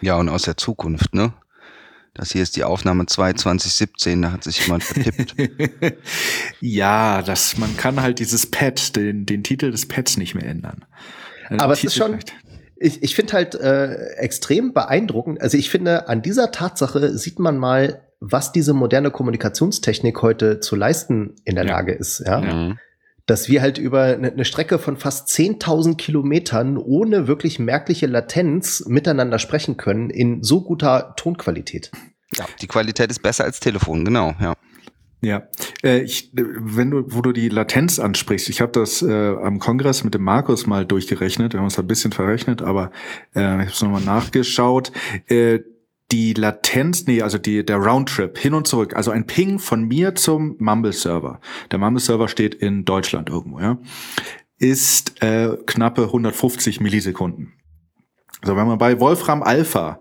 Ja, und aus der Zukunft, ne? Das hier ist die Aufnahme 2 2017, da hat sich jemand vertippt. ja, das, man kann halt dieses Pad, den, den Titel des Pads nicht mehr ändern. Also Aber es ist schon, ich, ich finde halt äh, extrem beeindruckend. Also ich finde, an dieser Tatsache sieht man mal, was diese moderne Kommunikationstechnik heute zu leisten in der ja. Lage ist. Ja. ja. Dass wir halt über eine ne Strecke von fast 10.000 Kilometern ohne wirklich merkliche Latenz miteinander sprechen können in so guter Tonqualität. Ja, die Qualität ist besser als Telefon, genau, ja. Ja, äh, ich, wenn du, wo du die Latenz ansprichst, ich habe das äh, am Kongress mit dem Markus mal durchgerechnet, wir haben uns ein bisschen verrechnet, aber äh, ich habe es nochmal nachgeschaut. Äh, die Latenz, nee, also die, der Roundtrip hin und zurück, also ein Ping von mir zum Mumble-Server. Der Mumble-Server steht in Deutschland irgendwo, ja, ist äh, knappe 150 Millisekunden. So, wenn man bei Wolfram Alpha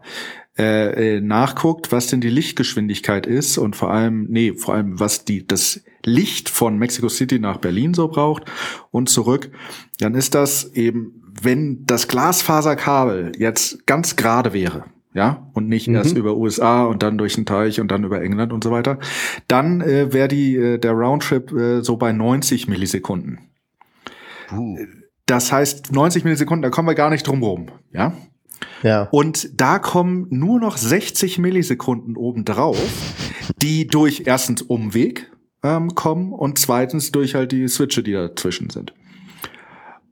äh, äh, nachguckt, was denn die Lichtgeschwindigkeit ist und vor allem, nee, vor allem, was die, das Licht von Mexico City nach Berlin so braucht und zurück, dann ist das eben, wenn das Glasfaserkabel jetzt ganz gerade wäre, ja, und nicht mhm. erst über USA und dann durch den Teich und dann über England und so weiter, dann äh, wäre die äh, der Roundtrip äh, so bei 90 Millisekunden. Uh. Das heißt, 90 Millisekunden, da kommen wir gar nicht drum rum, ja. Ja. Und da kommen nur noch 60 Millisekunden obendrauf, die durch erstens Umweg ähm, kommen und zweitens durch halt die Switche, die dazwischen sind.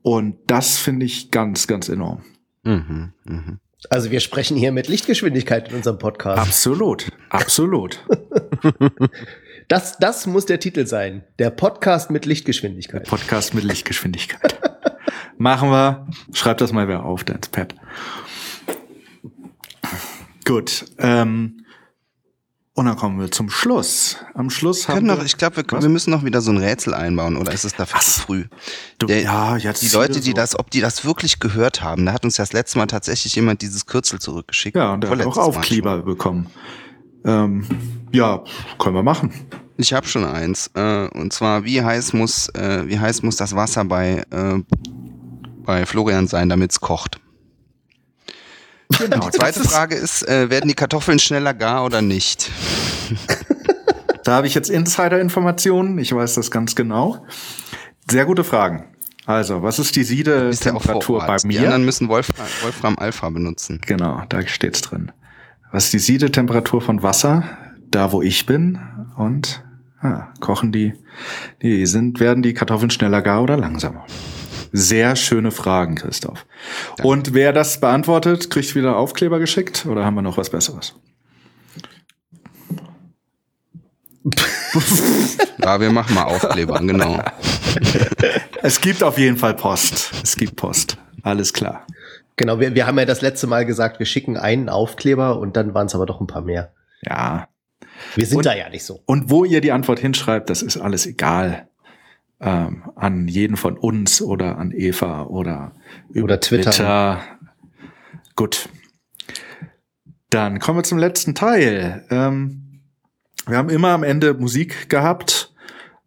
Und das finde ich ganz, ganz enorm. Mhm, mh. Also wir sprechen hier mit Lichtgeschwindigkeit in unserem Podcast. Absolut, absolut. das, das muss der Titel sein. Der Podcast mit Lichtgeschwindigkeit. Der Podcast mit Lichtgeschwindigkeit. Machen wir. Schreib das mal wer auf, da ins Pad. Gut. Ähm, und dann kommen wir zum Schluss. Am Schluss haben wir. Noch, ich glaube, wir, wir, müssen noch wieder so ein Rätsel einbauen, oder ist es dafür zu früh? Du, Der, ja, jetzt die Leute, die so. das, ob die das wirklich gehört haben, da hat uns das letzte Mal tatsächlich jemand dieses Kürzel zurückgeschickt. Ja, und der hat auch Aufkleber bekommen. Ähm, ja, können wir machen. Ich habe schon eins. Äh, und zwar, wie heiß muss, äh, wie heiß muss das Wasser bei, äh, bei Florian sein, damit es kocht? Genau. Die zweite Frage ist, äh, werden die Kartoffeln schneller gar oder nicht? da habe ich jetzt Insider-Informationen. Ich weiß das ganz genau. Sehr gute Fragen. Also, was ist die Siedetemperatur ja bei mir? Die anderen müssen Wolfram, Wolfram Alpha benutzen. Genau, da steht's drin. Was ist die Siedetemperatur von Wasser? Da, wo ich bin. Und Ah, kochen die, die sind, werden die Kartoffeln schneller gar oder langsamer? Sehr schöne Fragen, Christoph. Danke. Und wer das beantwortet, kriegt wieder Aufkleber geschickt oder haben wir noch was Besseres? ja, wir machen mal Aufkleber, genau. es gibt auf jeden Fall Post. Es gibt Post. Alles klar. Genau, wir, wir haben ja das letzte Mal gesagt, wir schicken einen Aufkleber und dann waren es aber doch ein paar mehr. Ja. Wir sind und, da ja nicht so. Und wo ihr die Antwort hinschreibt, das ist alles egal. Ähm, an jeden von uns oder an Eva oder über oder Twitter. Twitter. Gut. Dann kommen wir zum letzten Teil. Ähm, wir haben immer am Ende Musik gehabt.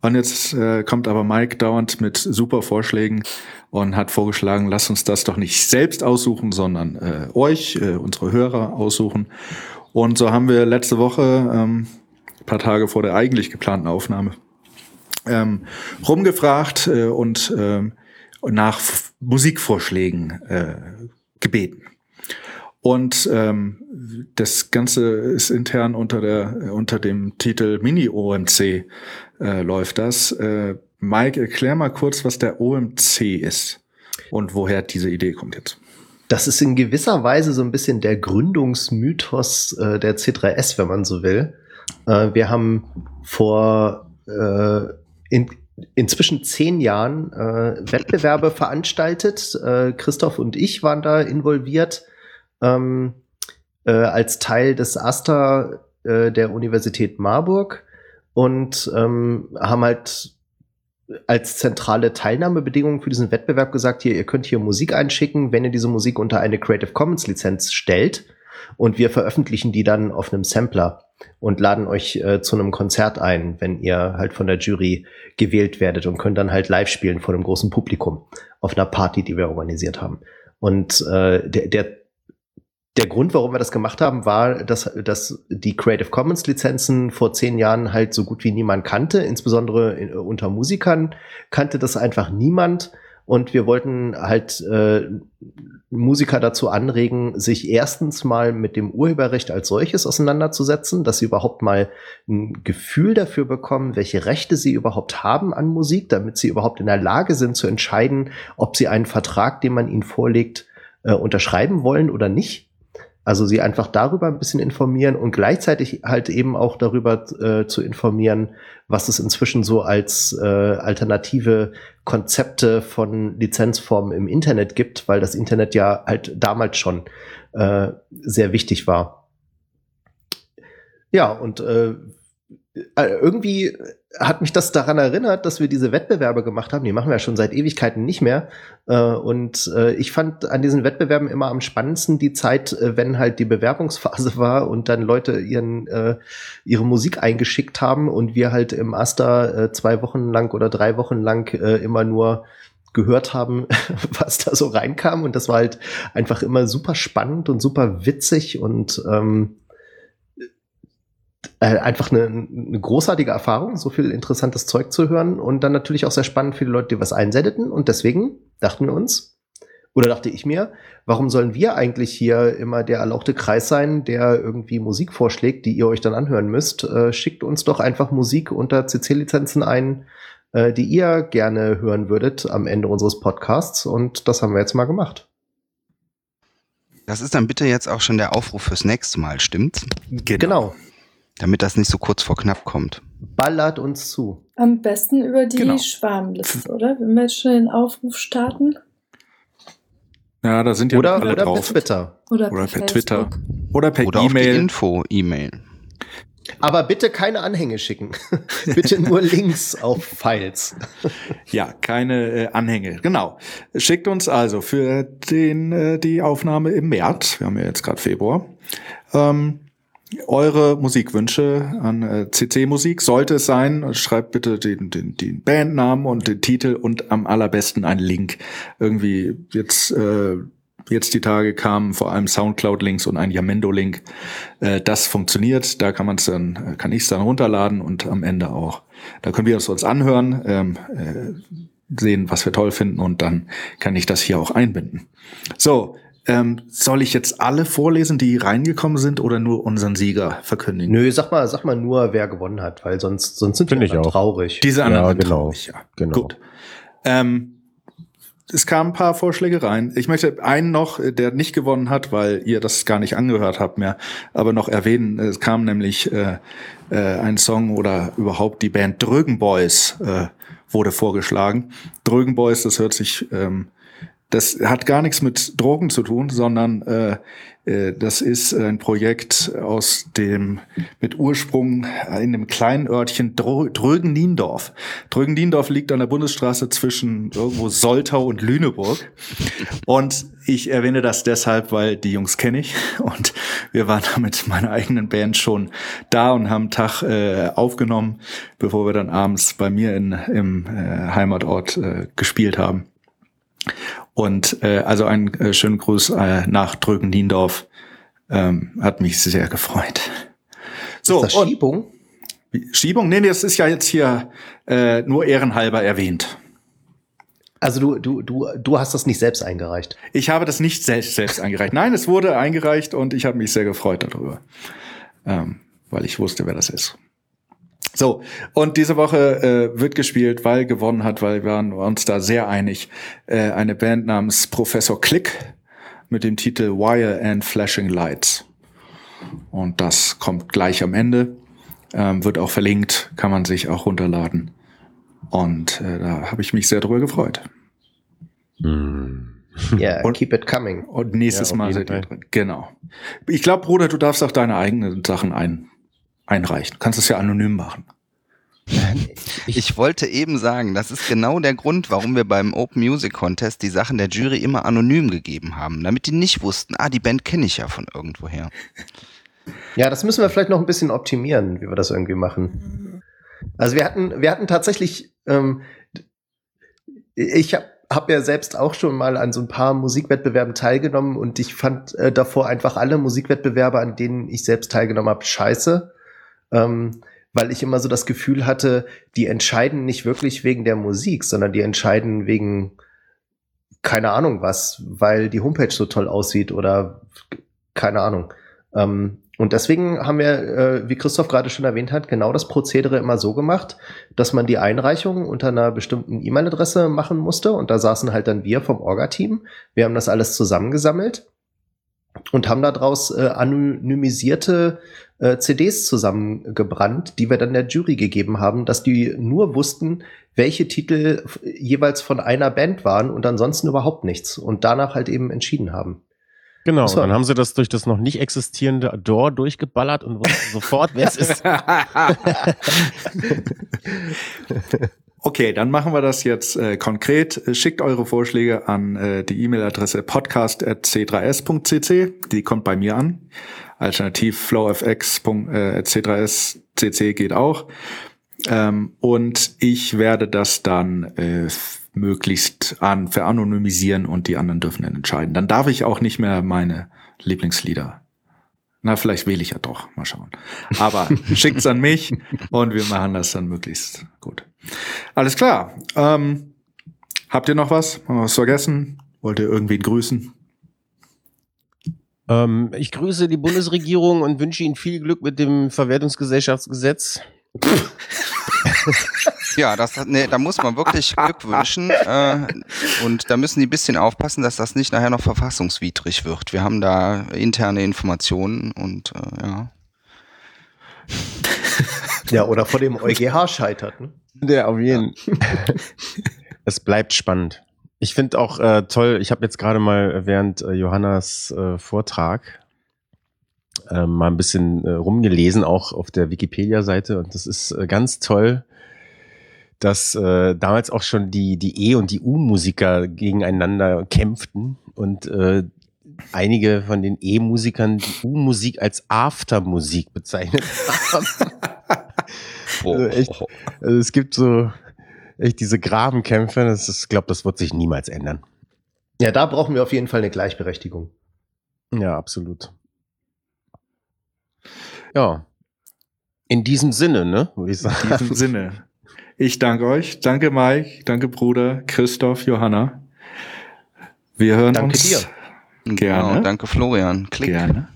Und jetzt äh, kommt aber Mike dauernd mit super Vorschlägen und hat vorgeschlagen, lasst uns das doch nicht selbst aussuchen, sondern äh, euch, äh, unsere Hörer aussuchen. Und so haben wir letzte Woche, ähm, paar Tage vor der eigentlich geplanten Aufnahme, ähm, rumgefragt äh, und äh, nach Musikvorschlägen äh, gebeten. Und ähm, das Ganze ist intern unter der unter dem Titel Mini OMC äh, läuft das. Äh, Mike, erklär mal kurz, was der OMC ist und woher diese Idee kommt jetzt. Das ist in gewisser Weise so ein bisschen der Gründungsmythos äh, der C3S, wenn man so will. Äh, wir haben vor äh, in, inzwischen zehn Jahren äh, Wettbewerbe veranstaltet. Äh, Christoph und ich waren da involviert ähm, äh, als Teil des AStA äh, der Universität Marburg und ähm, haben halt als zentrale Teilnahmebedingung für diesen Wettbewerb gesagt, hier, ihr könnt hier Musik einschicken, wenn ihr diese Musik unter eine Creative Commons Lizenz stellt und wir veröffentlichen die dann auf einem Sampler und laden euch äh, zu einem Konzert ein, wenn ihr halt von der Jury gewählt werdet und könnt dann halt live spielen vor einem großen Publikum auf einer Party, die wir organisiert haben. Und äh, der, der der Grund, warum wir das gemacht haben, war, dass, dass die Creative Commons Lizenzen vor zehn Jahren halt so gut wie niemand kannte, insbesondere in, unter Musikern kannte das einfach niemand. Und wir wollten halt äh, Musiker dazu anregen, sich erstens mal mit dem Urheberrecht als solches auseinanderzusetzen, dass sie überhaupt mal ein Gefühl dafür bekommen, welche Rechte sie überhaupt haben an Musik, damit sie überhaupt in der Lage sind zu entscheiden, ob sie einen Vertrag, den man ihnen vorlegt, äh, unterschreiben wollen oder nicht. Also sie einfach darüber ein bisschen informieren und gleichzeitig halt eben auch darüber äh, zu informieren, was es inzwischen so als äh, alternative Konzepte von Lizenzformen im Internet gibt, weil das Internet ja halt damals schon äh, sehr wichtig war. Ja, und äh, irgendwie hat mich das daran erinnert, dass wir diese Wettbewerbe gemacht haben. Die machen wir ja schon seit Ewigkeiten nicht mehr. Äh, und äh, ich fand an diesen Wettbewerben immer am spannendsten die Zeit, wenn halt die Bewerbungsphase war und dann Leute ihren, ihre Musik eingeschickt haben und wir halt im Asta zwei Wochen lang oder drei Wochen lang immer nur gehört haben, was da so reinkam. Und das war halt einfach immer super spannend und super witzig und ähm, äh, einfach eine, eine großartige Erfahrung, so viel interessantes Zeug zu hören und dann natürlich auch sehr spannend für die Leute, die was einsendeten. Und deswegen dachten wir uns, oder dachte ich mir, warum sollen wir eigentlich hier immer der erlauchte Kreis sein, der irgendwie Musik vorschlägt, die ihr euch dann anhören müsst? Äh, schickt uns doch einfach Musik unter CC-Lizenzen ein, äh, die ihr gerne hören würdet am Ende unseres Podcasts. Und das haben wir jetzt mal gemacht. Das ist dann bitte jetzt auch schon der Aufruf fürs nächste Mal, stimmt's? Genau. genau. Damit das nicht so kurz vor knapp kommt. Ballert uns zu. Am besten über die genau. Schwarmliste, oder? Wenn wir jetzt schon den Aufruf starten. Ja, da sind ja oder, alle oder drauf. per Twitter. Oder, oder per, per Twitter. Oder per E-Mail. Info-E-Mail. Aber bitte keine Anhänge schicken. bitte nur Links auf Files. ja, keine äh, Anhänge. Genau. Schickt uns also für den äh, die Aufnahme im März. Wir haben ja jetzt gerade Februar. Ähm, eure Musikwünsche an äh, CC Musik. Sollte es sein, schreibt bitte den, den, den Bandnamen und den Titel und am allerbesten einen Link. Irgendwie jetzt, äh, jetzt die Tage kamen vor allem Soundcloud-Links und ein Yamendo-Link. Äh, das funktioniert. Da kann man es dann, kann ich es dann runterladen und am Ende auch. Da können wir es uns anhören, ähm, äh, sehen, was wir toll finden und dann kann ich das hier auch einbinden. So, Ähm, soll ich jetzt alle vorlesen, die reingekommen sind, oder nur unseren Sieger verkündigen? Nö, sag mal, sag mal nur, wer gewonnen hat, weil sonst, sonst sind Find wir traurig. Diese anderen Ja, sind genau. traurig, ja. Genau. Gut. Ähm, es kamen ein paar Vorschläge rein. Ich möchte einen noch, äh, der nicht gewonnen hat, weil ihr das gar nicht angehört habt mehr, aber noch erwähnen. Es kam nämlich äh, äh, ein Song oder überhaupt die Band Drögen Boys äh, wurde vorgeschlagen. Drögen Boys, das hört sich, ähm, das hat gar nichts mit Drogen zu tun, sondern äh, äh, das ist ein Projekt aus dem mit Ursprung in dem kleinen Örtchen Drögen-Niendorf. Drögen-Niendorf liegt an der Bundesstraße zwischen irgendwo Soltau und Lüneburg. Und ich erwähne das deshalb, weil die Jungs kenne ich und wir waren da mit meiner eigenen Band schon da und haben Tag äh, aufgenommen, bevor wir dann abends bei mir in, im äh, Heimatort äh, gespielt haben. Und äh, also einen äh, schönen Gruß äh, nach Drögen-Niendorf. Ähm, hat mich sehr gefreut. So, ist das Schiebung? Schiebung? Nee, nee, das ist ja jetzt hier äh, nur ehrenhalber erwähnt. Also du, du, du, du hast das nicht selbst eingereicht. Ich habe das nicht selbst, selbst eingereicht. Nein, es wurde eingereicht und ich habe mich sehr gefreut darüber, ähm, weil ich wusste, wer das ist. So, und diese Woche äh, wird gespielt, weil gewonnen hat, weil wir waren uns da sehr einig, äh, eine Band namens Professor Click mit dem Titel Wire and Flashing Lights. Und das kommt gleich am Ende, ähm, wird auch verlinkt, kann man sich auch runterladen. Und äh, da habe ich mich sehr drüber gefreut. Hm. Ja, Und- keep it coming. Und nächstes Ja, Mal seid ihr drin. Genau. Ich glaube, Bruder, du darfst auch deine eigenen Sachen ein, einreichen. Du kannst es ja anonym machen. Ich wollte eben sagen, das ist genau der Grund, warum wir beim Open Music Contest die Sachen der Jury immer anonym gegeben haben, damit die nicht wussten, ah, die Band kenne ich ja von irgendwoher. Ja, das müssen wir vielleicht noch ein bisschen optimieren, wie wir das irgendwie machen. Also wir hatten, wir hatten tatsächlich, ähm, ich habe hab ja selbst auch schon mal an so ein paar Musikwettbewerben teilgenommen und ich fand äh, davor einfach alle Musikwettbewerbe, an denen ich selbst teilgenommen habe, scheiße. Ähm, weil ich immer so das Gefühl hatte, die entscheiden nicht wirklich wegen der Musik, sondern die entscheiden wegen keine Ahnung was, weil die Homepage so toll aussieht oder keine Ahnung. Ähm, und deswegen haben wir, äh, wie Christoph gerade schon erwähnt hat, genau das Prozedere immer so gemacht, dass man die Einreichung unter einer bestimmten E-Mail-Adresse machen musste. Und da saßen halt dann wir vom Orga-Team. Wir haben das alles zusammengesammelt und haben daraus äh, anonymisierte äh, CDs zusammengebrannt, die wir dann der Jury gegeben haben, dass die nur wussten, welche Titel jeweils von einer Band waren und ansonsten überhaupt nichts und danach halt eben entschieden haben. Genau, und dann haben sie das durch das noch nicht existierende Door durchgeballert und wussten sofort, wer es ist. Okay, dann machen wir das jetzt äh, konkret. Schickt eure Vorschläge an äh, die E-Mail-Adresse podcast.c3s.cc. Die kommt bei mir an. Alternativ flowfx.c3s.cc geht auch. Ähm, und ich werde das dann äh, möglichst an veranonymisieren und die anderen dürfen dann entscheiden. Dann darf ich auch nicht mehr meine Lieblingslieder. Na, vielleicht wähle ich ja doch. Mal schauen. Aber schickt's an mich und wir machen das dann möglichst gut. Alles klar. Ähm, habt ihr noch was? Haben wir was vergessen? Wollt ihr irgendwen grüßen? Ähm, ich grüße die Bundesregierung und wünsche Ihnen viel Glück mit dem Verwertungsgesellschaftsgesetz. Ja, das, nee, da muss man wirklich Glück wünschen. Äh, und da müssen die ein bisschen aufpassen, dass das nicht nachher noch verfassungswidrig wird. Wir haben da interne Informationen und äh, ja. Ja, oder vor dem EuGH scheitert. Ne? Der auf jeden. es bleibt spannend. Ich finde auch äh, toll, ich habe jetzt gerade mal während äh, Johannas äh, Vortrag äh, mal ein bisschen äh, rumgelesen, auch auf der Wikipedia-Seite. Und das ist äh, ganz toll, dass äh, damals auch schon die, die E- und die U-Musiker gegeneinander kämpften und äh, einige von den E-Musikern die U-Musik als Aftermusik bezeichnet haben. Also echt, also es gibt so echt diese Grabenkämpfe, das ist, ich glaube, das wird sich niemals ändern. Ja, da brauchen wir auf jeden Fall eine Gleichberechtigung. Ja, absolut. Ja. In diesem Sinne, ne, würde ich In sagen. diesem Sinne. Ich danke euch. Danke Mike. Danke Bruder, Christoph, Johanna. Wir hören Danke uns dir. Gerne. Genau, danke Florian. Klick. Gerne.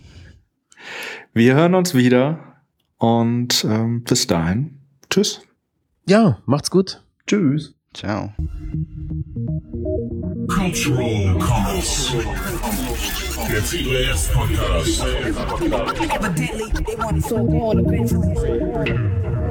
Wir hören uns wieder und ähm, bis dahin. Tschüss. Ja, macht's gut. Tschüss. Ciao. Cultural Commerce. Der CBS Podcast. Evidently, they want it so hard eventually.